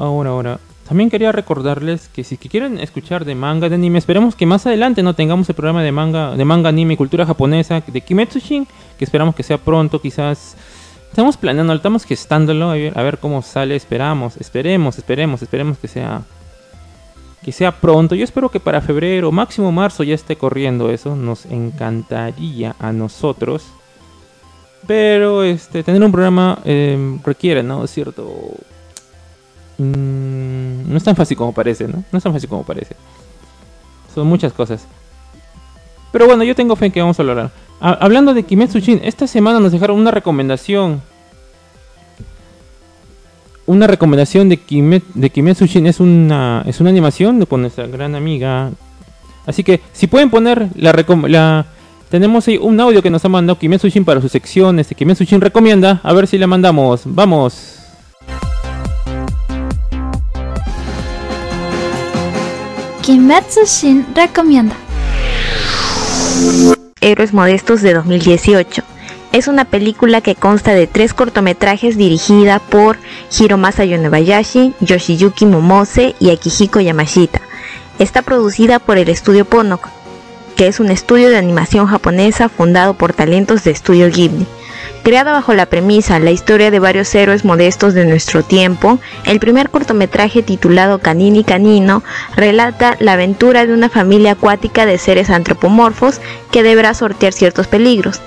Ahora, ahora. También quería recordarles que si quieren escuchar de manga, de anime, esperamos que más adelante no tengamos el programa de manga, de manga, anime cultura japonesa de Kimetsushin, que esperamos que sea pronto, quizás. Estamos planeando, estamos gestándolo, a ver, a ver cómo sale, esperamos, esperemos, esperemos, esperemos que sea que sea pronto. Yo espero que para febrero, máximo marzo ya esté corriendo eso, nos encantaría a nosotros. Pero este tener un programa eh, requiere, ¿no? Cierto Mm, no es tan fácil como parece, ¿no? No es tan fácil como parece. Son muchas cosas. Pero bueno, yo tengo fe en que vamos a lograr. hablando de Kimetsu Shin, esta semana nos dejaron una recomendación. Una recomendación de, de Kimetsu Shin es una, es una animación de con nuestra gran amiga. Así que si pueden poner la, la tenemos ahí un audio que nos ha mandado Kimetsu Shin para su sección. Este Kimetsu Shin recomienda. A ver si la mandamos. Vamos. Kimetsu Shin recomienda. Héroes Modestos de 2018. Es una película que consta de tres cortometrajes dirigida por Hiromasa Yonebayashi, Yoshiyuki Momose y Akihiko Yamashita. Está producida por el estudio Ponok, que es un estudio de animación japonesa fundado por talentos de estudio Ghibli. Creada bajo la premisa La historia de varios héroes modestos de nuestro tiempo, el primer cortometraje titulado Canini Canino relata la aventura de una familia acuática de seres antropomorfos que deberá sortear ciertos peligros.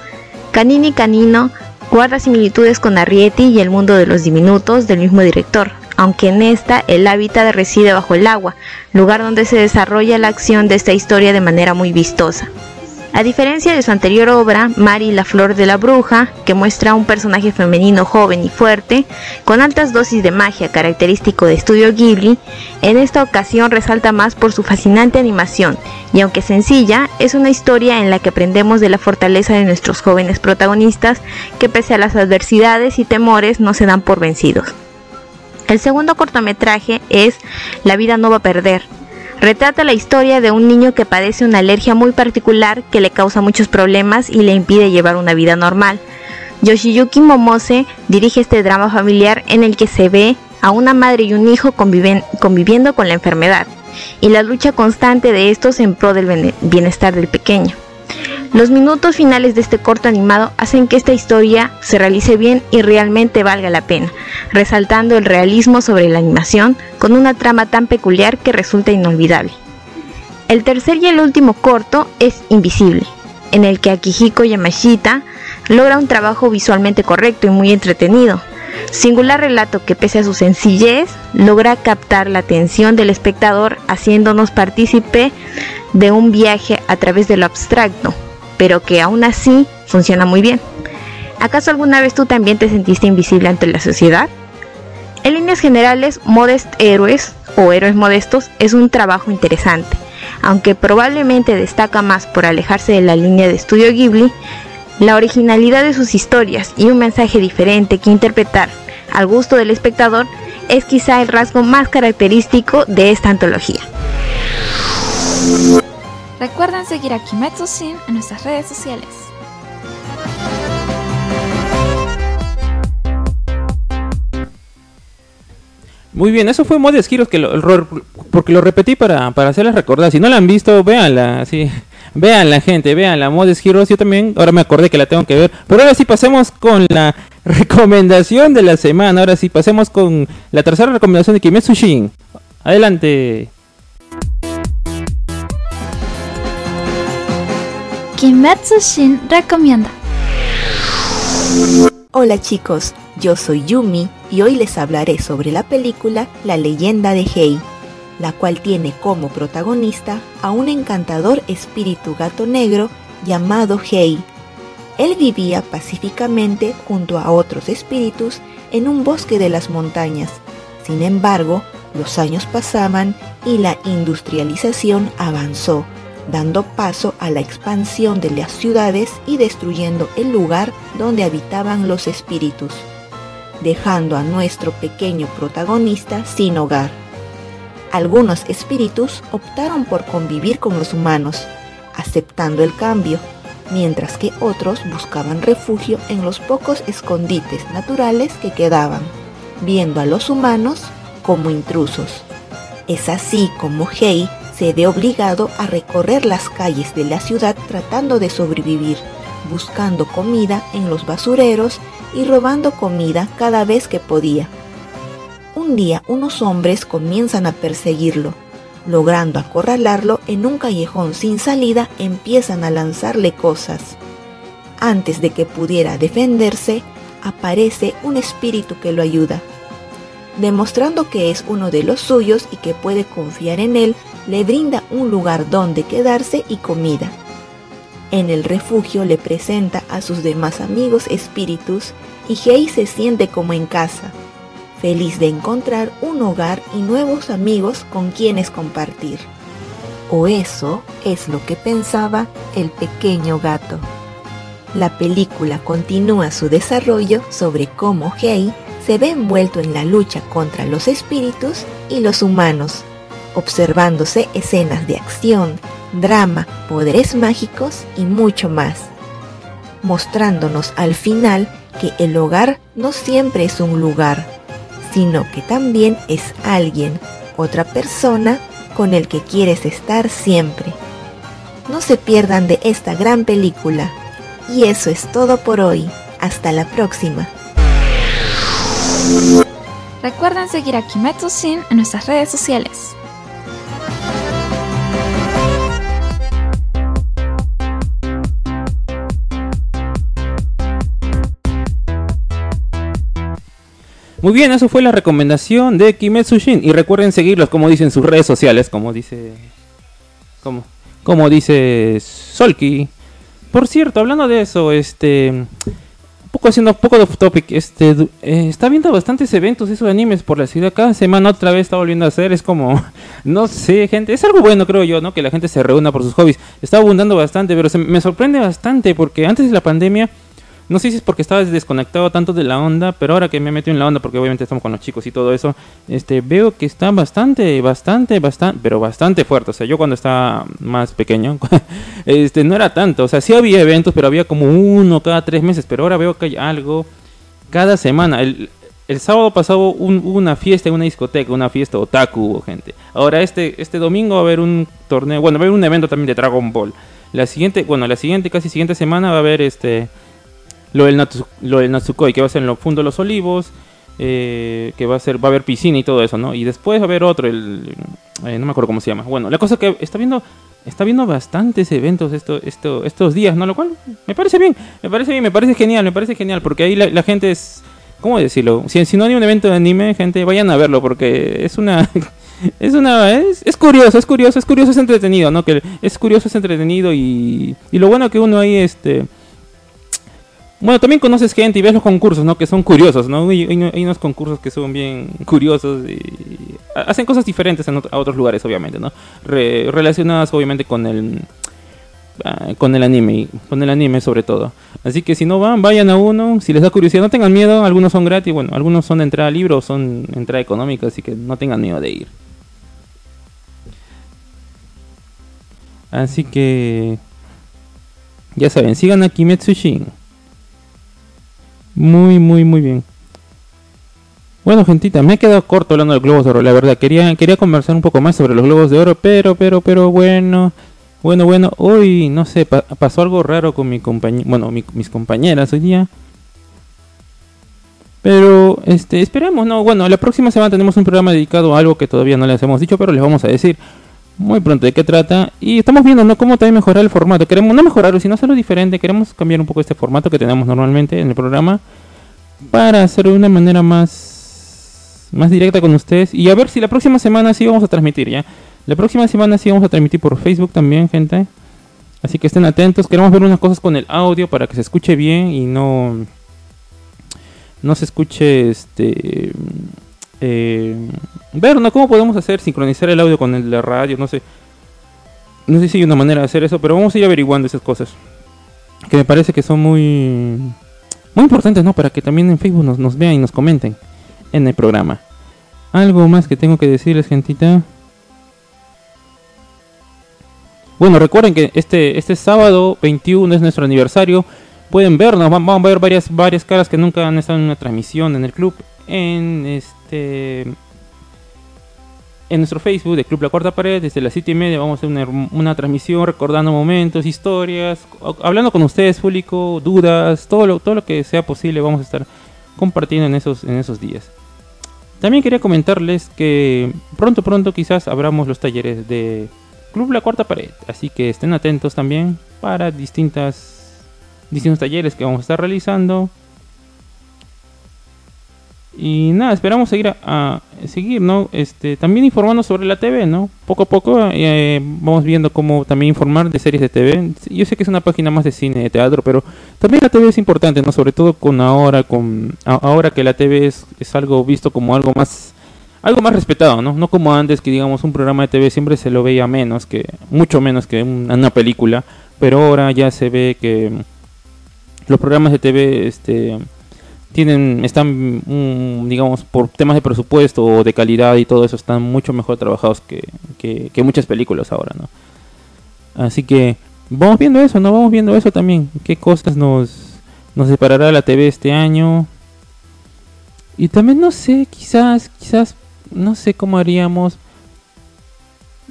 Canini Canino guarda similitudes con Arrietty y el mundo de los diminutos del mismo director, aunque en esta el hábitat reside bajo el agua, lugar donde se desarrolla la acción de esta historia de manera muy vistosa. A diferencia de su anterior obra, Mari la Flor de la Bruja, que muestra a un personaje femenino joven y fuerte, con altas dosis de magia característico de estudio Ghibli, en esta ocasión resalta más por su fascinante animación, y aunque sencilla, es una historia en la que aprendemos de la fortaleza de nuestros jóvenes protagonistas, que pese a las adversidades y temores no se dan por vencidos. El segundo cortometraje es La vida no va a perder. Retrata la historia de un niño que padece una alergia muy particular que le causa muchos problemas y le impide llevar una vida normal. Yoshiyuki Momose dirige este drama familiar en el que se ve a una madre y un hijo conviviendo con la enfermedad y la lucha constante de estos en pro del bienestar del pequeño. Los minutos finales de este corto animado hacen que esta historia se realice bien y realmente valga la pena, resaltando el realismo sobre la animación con una trama tan peculiar que resulta inolvidable. El tercer y el último corto es Invisible, en el que Akihiko Yamashita logra un trabajo visualmente correcto y muy entretenido. Singular relato que pese a su sencillez logra captar la atención del espectador haciéndonos partícipe de un viaje a través de lo abstracto, pero que aún así funciona muy bien. ¿Acaso alguna vez tú también te sentiste invisible ante la sociedad? En líneas generales, Modest Héroes o Héroes Modestos es un trabajo interesante, aunque probablemente destaca más por alejarse de la línea de estudio Ghibli, la originalidad de sus historias y un mensaje diferente que interpretar al gusto del espectador es quizá el rasgo más característico de esta antología. Recuerden seguir a Kimetsu Shin en nuestras redes sociales. Muy bien, eso fue Modest Heroes que lo, porque lo repetí para, para hacerles recordar. Si no la han visto, véanla, sí. [laughs] Vean gente, vean la Modest Heroes. Yo también, ahora me acordé que la tengo que ver. Pero ahora sí pasemos con la [laughs] recomendación de la semana. Ahora sí pasemos con la tercera recomendación de Kimetsu Shin. Adelante. Kimetsu Shin recomienda. Hola chicos, yo soy Yumi y hoy les hablaré sobre la película La leyenda de Hei, la cual tiene como protagonista a un encantador espíritu gato negro llamado Hei. Él vivía pacíficamente junto a otros espíritus en un bosque de las montañas. Sin embargo, los años pasaban y la industrialización avanzó dando paso a la expansión de las ciudades y destruyendo el lugar donde habitaban los espíritus, dejando a nuestro pequeño protagonista sin hogar. Algunos espíritus optaron por convivir con los humanos, aceptando el cambio, mientras que otros buscaban refugio en los pocos escondites naturales que quedaban, viendo a los humanos como intrusos. Es así como Hei se ve obligado a recorrer las calles de la ciudad tratando de sobrevivir, buscando comida en los basureros y robando comida cada vez que podía. Un día unos hombres comienzan a perseguirlo. Logrando acorralarlo en un callejón sin salida, empiezan a lanzarle cosas. Antes de que pudiera defenderse, aparece un espíritu que lo ayuda. Demostrando que es uno de los suyos y que puede confiar en él, le brinda un lugar donde quedarse y comida. En el refugio le presenta a sus demás amigos espíritus y Hei se siente como en casa, feliz de encontrar un hogar y nuevos amigos con quienes compartir. O eso es lo que pensaba el pequeño gato. La película continúa su desarrollo sobre cómo Hei se ve envuelto en la lucha contra los espíritus y los humanos observándose escenas de acción, drama, poderes mágicos y mucho más, mostrándonos al final que el hogar no siempre es un lugar, sino que también es alguien, otra persona con el que quieres estar siempre. No se pierdan de esta gran película. Y eso es todo por hoy. Hasta la próxima. Recuerden seguir a Kimetsu Shin en nuestras redes sociales. Muy bien, eso fue la recomendación de Kimetsu Shin. Y recuerden seguirlos, como dicen sus redes sociales, como dice. Como, como dice Solki. Por cierto, hablando de eso, este. Haciendo un poco de off topic, este. Eh, está viendo bastantes eventos esos animes por la ciudad. Cada semana otra vez está volviendo a hacer. Es como. [laughs] No sé, gente. Es algo bueno, creo yo, ¿no? Que la gente se reúna por sus hobbies. Está abundando bastante, pero se, me sorprende bastante porque antes de la pandemia No sé si es porque estaba desconectado tanto de la onda, pero ahora que me he metido en la onda, porque obviamente estamos con los chicos y todo eso, este, veo que está bastante, bastante, bastante, pero bastante fuerte. O sea, yo cuando estaba más pequeño, [laughs] este, no era tanto. O sea, sí había eventos, pero había como uno cada tres meses, pero ahora veo que hay algo cada semana. El, el sábado pasado hubo una fiesta en una discoteca, una fiesta otaku hubo gente. Ahora este, este domingo va a haber un torneo, bueno, va a haber un evento también de Dragon Ball. La siguiente, bueno, la siguiente, casi siguiente semana va a haber este lo del, lo del Natsukoi, que va a ser en los Fundo Los Olivos, eh, que va a ser, va a haber piscina y todo eso, ¿no? Y después va a haber otro, el, eh, no me acuerdo cómo se llama. Bueno, la cosa que está viendo, está viendo bastantes eventos esto, esto, estos días, ¿no? Lo cual me parece bien, me parece bien, me parece genial, me parece genial, porque ahí la gente es ¿Cómo decirlo? Si, si no hay un evento de anime, gente, vayan a verlo porque es una... [laughs] es una es, es, curioso, es curioso, es curioso, es entretenido, ¿no? Que es curioso, es entretenido y, y lo bueno que uno ahí, este... Bueno, también conoces gente y ves los concursos, ¿no? Que son curiosos, ¿no? Hay, unos concursos que son bien curiosos y hacen cosas diferentes en a otros lugares, obviamente, ¿no? relacionadas, obviamente, con el Ah, con el anime, con el anime sobre todo. Así que si no van, vayan a uno, si les da curiosidad, no tengan miedo, algunos son gratis, bueno, algunos son de entrada libre o son entrada económica, así que no tengan miedo de ir. Así que ya saben, sigan a Kimetsu Shin. Muy, muy, muy bien. Bueno, gentita, me he quedado corto hablando de globos de oro, la verdad. Quería, quería conversar un poco más sobre los globos de oro, pero, pero, pero bueno. Bueno, bueno, hoy no sé, pasó algo raro con mi compañera, bueno, mis compañeras hoy día. Pero, este, esperemos, ¿no? Bueno, la próxima semana tenemos un programa dedicado a algo que todavía no les hemos dicho, pero les vamos a decir muy pronto de qué trata. Y estamos viendo, ¿no? Cómo también mejorar el formato. Queremos no mejorarlo, sino hacerlo diferente. Queremos cambiar un poco este formato que tenemos normalmente en el programa para hacerlo de una manera más, más directa con ustedes. Y a ver si la próxima semana sí vamos a transmitir, ¿ya? La próxima semana sí vamos a transmitir por Facebook también, gente. Así que estén atentos. Queremos ver unas cosas con el audio para que se escuche bien y no. No se escuche este. Eh, ver, ¿no? ¿Cómo podemos hacer? Sincronizar el audio con el de radio, no sé. No sé si hay una manera de hacer eso, pero vamos a ir averiguando esas cosas. Que me parece que son muy. Muy importantes, ¿no? Para que también en Facebook nos, nos vean y nos comenten en el programa. Algo más que tengo que decirles, gentita. Bueno, recuerden que este, este sábado 21 es nuestro aniversario. Pueden vernos, vamos a ver varias, varias caras que nunca han estado en una transmisión en el club. En este en nuestro Facebook de Club La Cuarta Pared, desde las 7 y media vamos a hacer una, transmisión recordando momentos, historias, hablando con ustedes, público, dudas, todo lo, todo lo que sea posible vamos a estar compartiendo en esos, en esos días. También quería comentarles que pronto, pronto quizás abramos los talleres de Club La Cuarta Pared. Así que estén atentos también para distintas, distintos talleres que vamos a estar realizando. Y nada, esperamos seguir a, seguir, ¿no? Este, también informando sobre la TV, ¿no? Poco a poco eh, vamos viendo cómo también informar de series de TV. Yo sé que es una página más de cine, de teatro, pero también la TV es importante, ¿no? Sobre todo con ahora, con ahora que la TV es, es algo visto como algo más algo más respetado, ¿no? No como antes que digamos un programa de TV siempre se lo veía menos que mucho menos que una, película, pero ahora ya se ve que los programas de TV este tienen están mm, digamos por temas de presupuesto o de calidad y todo eso están mucho mejor trabajados que, que, muchas películas ahora, ¿no? Así que vamos viendo eso, ¿no? Vamos viendo eso también. ¿Qué cosas nos, nos separará la TV este año? Y también no sé, quizás, quizás no sé cómo haríamos.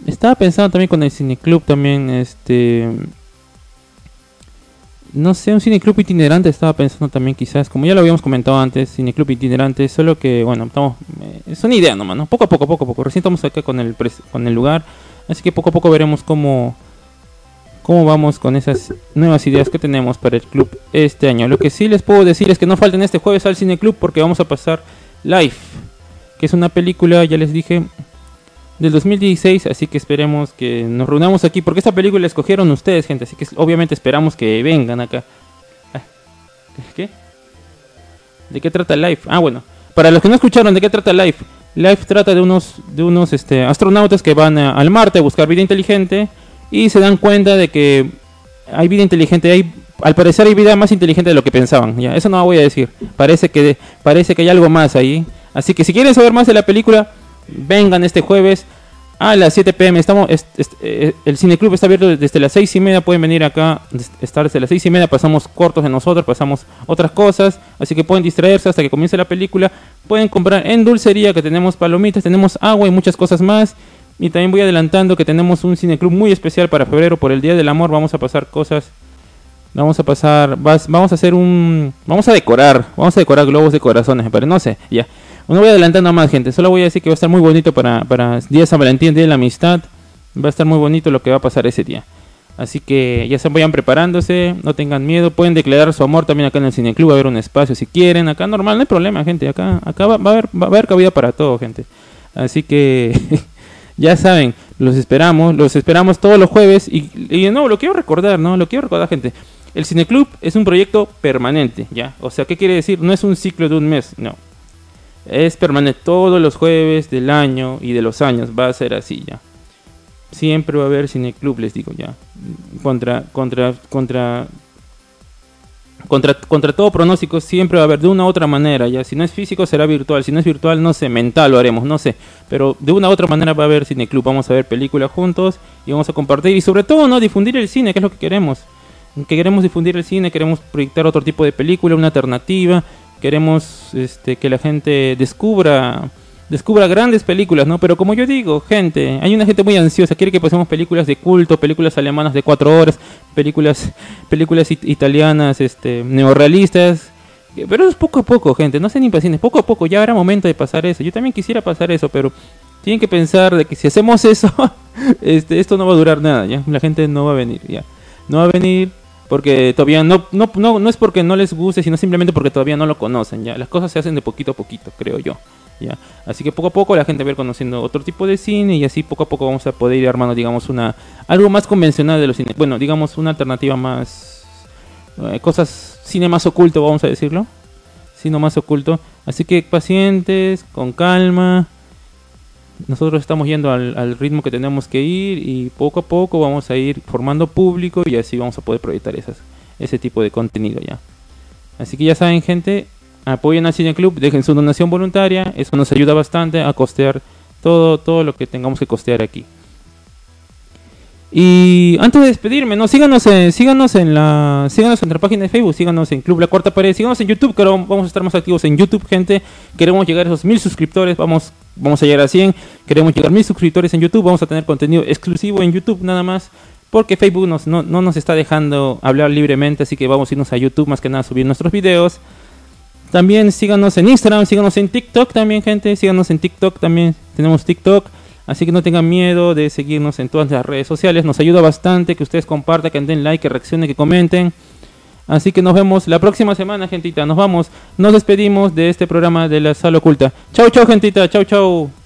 Estaba pensando también con el cineclub también, este... No sé, un cineclub itinerante estaba pensando también quizás, como ya lo habíamos comentado antes, cineclub itinerante, solo que, bueno, estamos... Eh, es una idea nomás, ¿no? Poco a poco, poco a poco. Recién estamos acá con el, con el lugar, así que poco a poco veremos cómo, cómo vamos con esas nuevas ideas que tenemos para el club este año. Lo que sí les puedo decir es que no falten este jueves al cineclub porque vamos a pasar live que es una película, ya les dije, del 2016, así que esperemos que nos reunamos aquí, porque esta película la escogieron ustedes, gente, así que obviamente esperamos que vengan acá. Ah, ¿Qué? ¿De qué trata Life? Ah, bueno, para los que no escucharon, ¿de qué trata Life? Life trata de unos, de unos este, astronautas que van al Marte a buscar vida inteligente y se dan cuenta de que hay vida inteligente, hay al parecer hay vida más inteligente de lo que pensaban, ya, eso no voy a decir. Parece que parece que hay algo más ahí. Así que si quieren saber más de la película, vengan este jueves a las 7 pm. Estamos, eh, el cineclub está abierto desde las 6 y media. Pueden venir acá, estar desde las 6 y media. Pasamos cortos de nosotros, pasamos otras cosas. Así que pueden distraerse hasta que comience la película. Pueden comprar en dulcería, que tenemos palomitas, tenemos agua y muchas cosas más. Y también voy adelantando que tenemos un cineclub muy especial para febrero por el Día del Amor. Vamos a pasar cosas Vamos a pasar, vamos a hacer un, vamos a decorar, vamos a decorar globos de corazones, pero no sé, ya. No voy adelantando más, gente. Solo voy a decir que va a estar muy bonito para, para Día San Valentín, Día de la Amistad. Va a estar muy bonito lo que va a pasar ese día. Así que ya se vayan preparándose, no tengan miedo, pueden declarar su amor también acá en el cineclub, va a haber un espacio si quieren, acá normal, no hay problema, gente, acá, acá va, a haber, va a haber cabida para todo, gente. Así que [laughs] ya saben, los esperamos, los esperamos todos los jueves y, y no, lo quiero recordar, ¿no? Lo quiero recordar, gente. El cineclub es un proyecto permanente, ¿ya? O sea, ¿qué quiere decir? No es un ciclo de un mes, no. Es permanente todos los jueves del año y de los años, va a ser así, ¿ya? Siempre va a haber cineclub, les digo, ya. Contra, contra, contra, contra, contra todo pronóstico siempre va a haber de una u otra manera, ya. Si no es físico será virtual, si no es virtual, no sé, mental lo haremos, no sé. Pero de una u otra manera va a haber cineclub, vamos a ver películas juntos y vamos a compartir y sobre todo, ¿no? Difundir el cine, que es lo que queremos que queremos difundir el cine, queremos proyectar otro tipo de película, una alternativa, queremos este, que la gente descubra descubra grandes películas, ¿no? Pero como yo digo, gente, hay una gente muy ansiosa, quiere que pasemos películas de culto, películas alemanas de cuatro horas, películas, [laughs] películas italianas, este, neorrealistas, pero es poco a poco, gente, no sean impacientes, poco a poco, ya habrá momento de pasar eso. Yo también quisiera pasar eso, pero tienen que pensar de que si hacemos eso, [laughs] este, esto no va a durar nada, ya, la gente no va a venir, ya, no va a venir porque todavía no, no, no, no es porque no les guste, sino simplemente porque todavía no lo conocen, ¿ya? Las cosas se hacen de poquito a poquito, creo yo, ¿ya? Así que poco a poco la gente va a ir conociendo otro tipo de cine y así poco a poco vamos a poder ir armando, digamos, una algo más convencional de los cines. Bueno, digamos, una alternativa más... Eh, cosas, cine más oculto, vamos a decirlo. Cine más oculto. Así que pacientes, con calma nosotros estamos yendo al, ritmo que tenemos que ir y poco a poco vamos a ir formando público y así vamos a poder proyectar esas, ese tipo de contenido ya. Así que ya saben gente, apoyen al Cine Club, dejen su donación voluntaria, eso nos ayuda bastante a costear todo, todo lo que tengamos que costear aquí. Y antes de despedirme, no síganos en, síganos en la síganos en nuestra página de Facebook, síganos en Club La Cuarta Pared, síganos en YouTube, que vamos a estar más activos en YouTube, gente. Queremos llegar a esos mil suscriptores, vamos, vamos a llegar a 100. Queremos llegar a mil suscriptores en YouTube, vamos a tener contenido exclusivo en YouTube nada más, porque Facebook nos, no, no nos está dejando hablar libremente, así que vamos a irnos a YouTube más que nada a subir nuestros videos. También síganos en Instagram, síganos en TikTok también, gente, síganos en TikTok también, tenemos TikTok. Así que no tengan miedo de seguirnos en todas las redes sociales. Nos ayuda bastante que ustedes compartan, que den like, que reaccionen, que comenten. Así que nos vemos la próxima semana, gentita. Nos vamos. Nos despedimos de este programa de la sala oculta. Chau, chau, gentita. Chau, chau.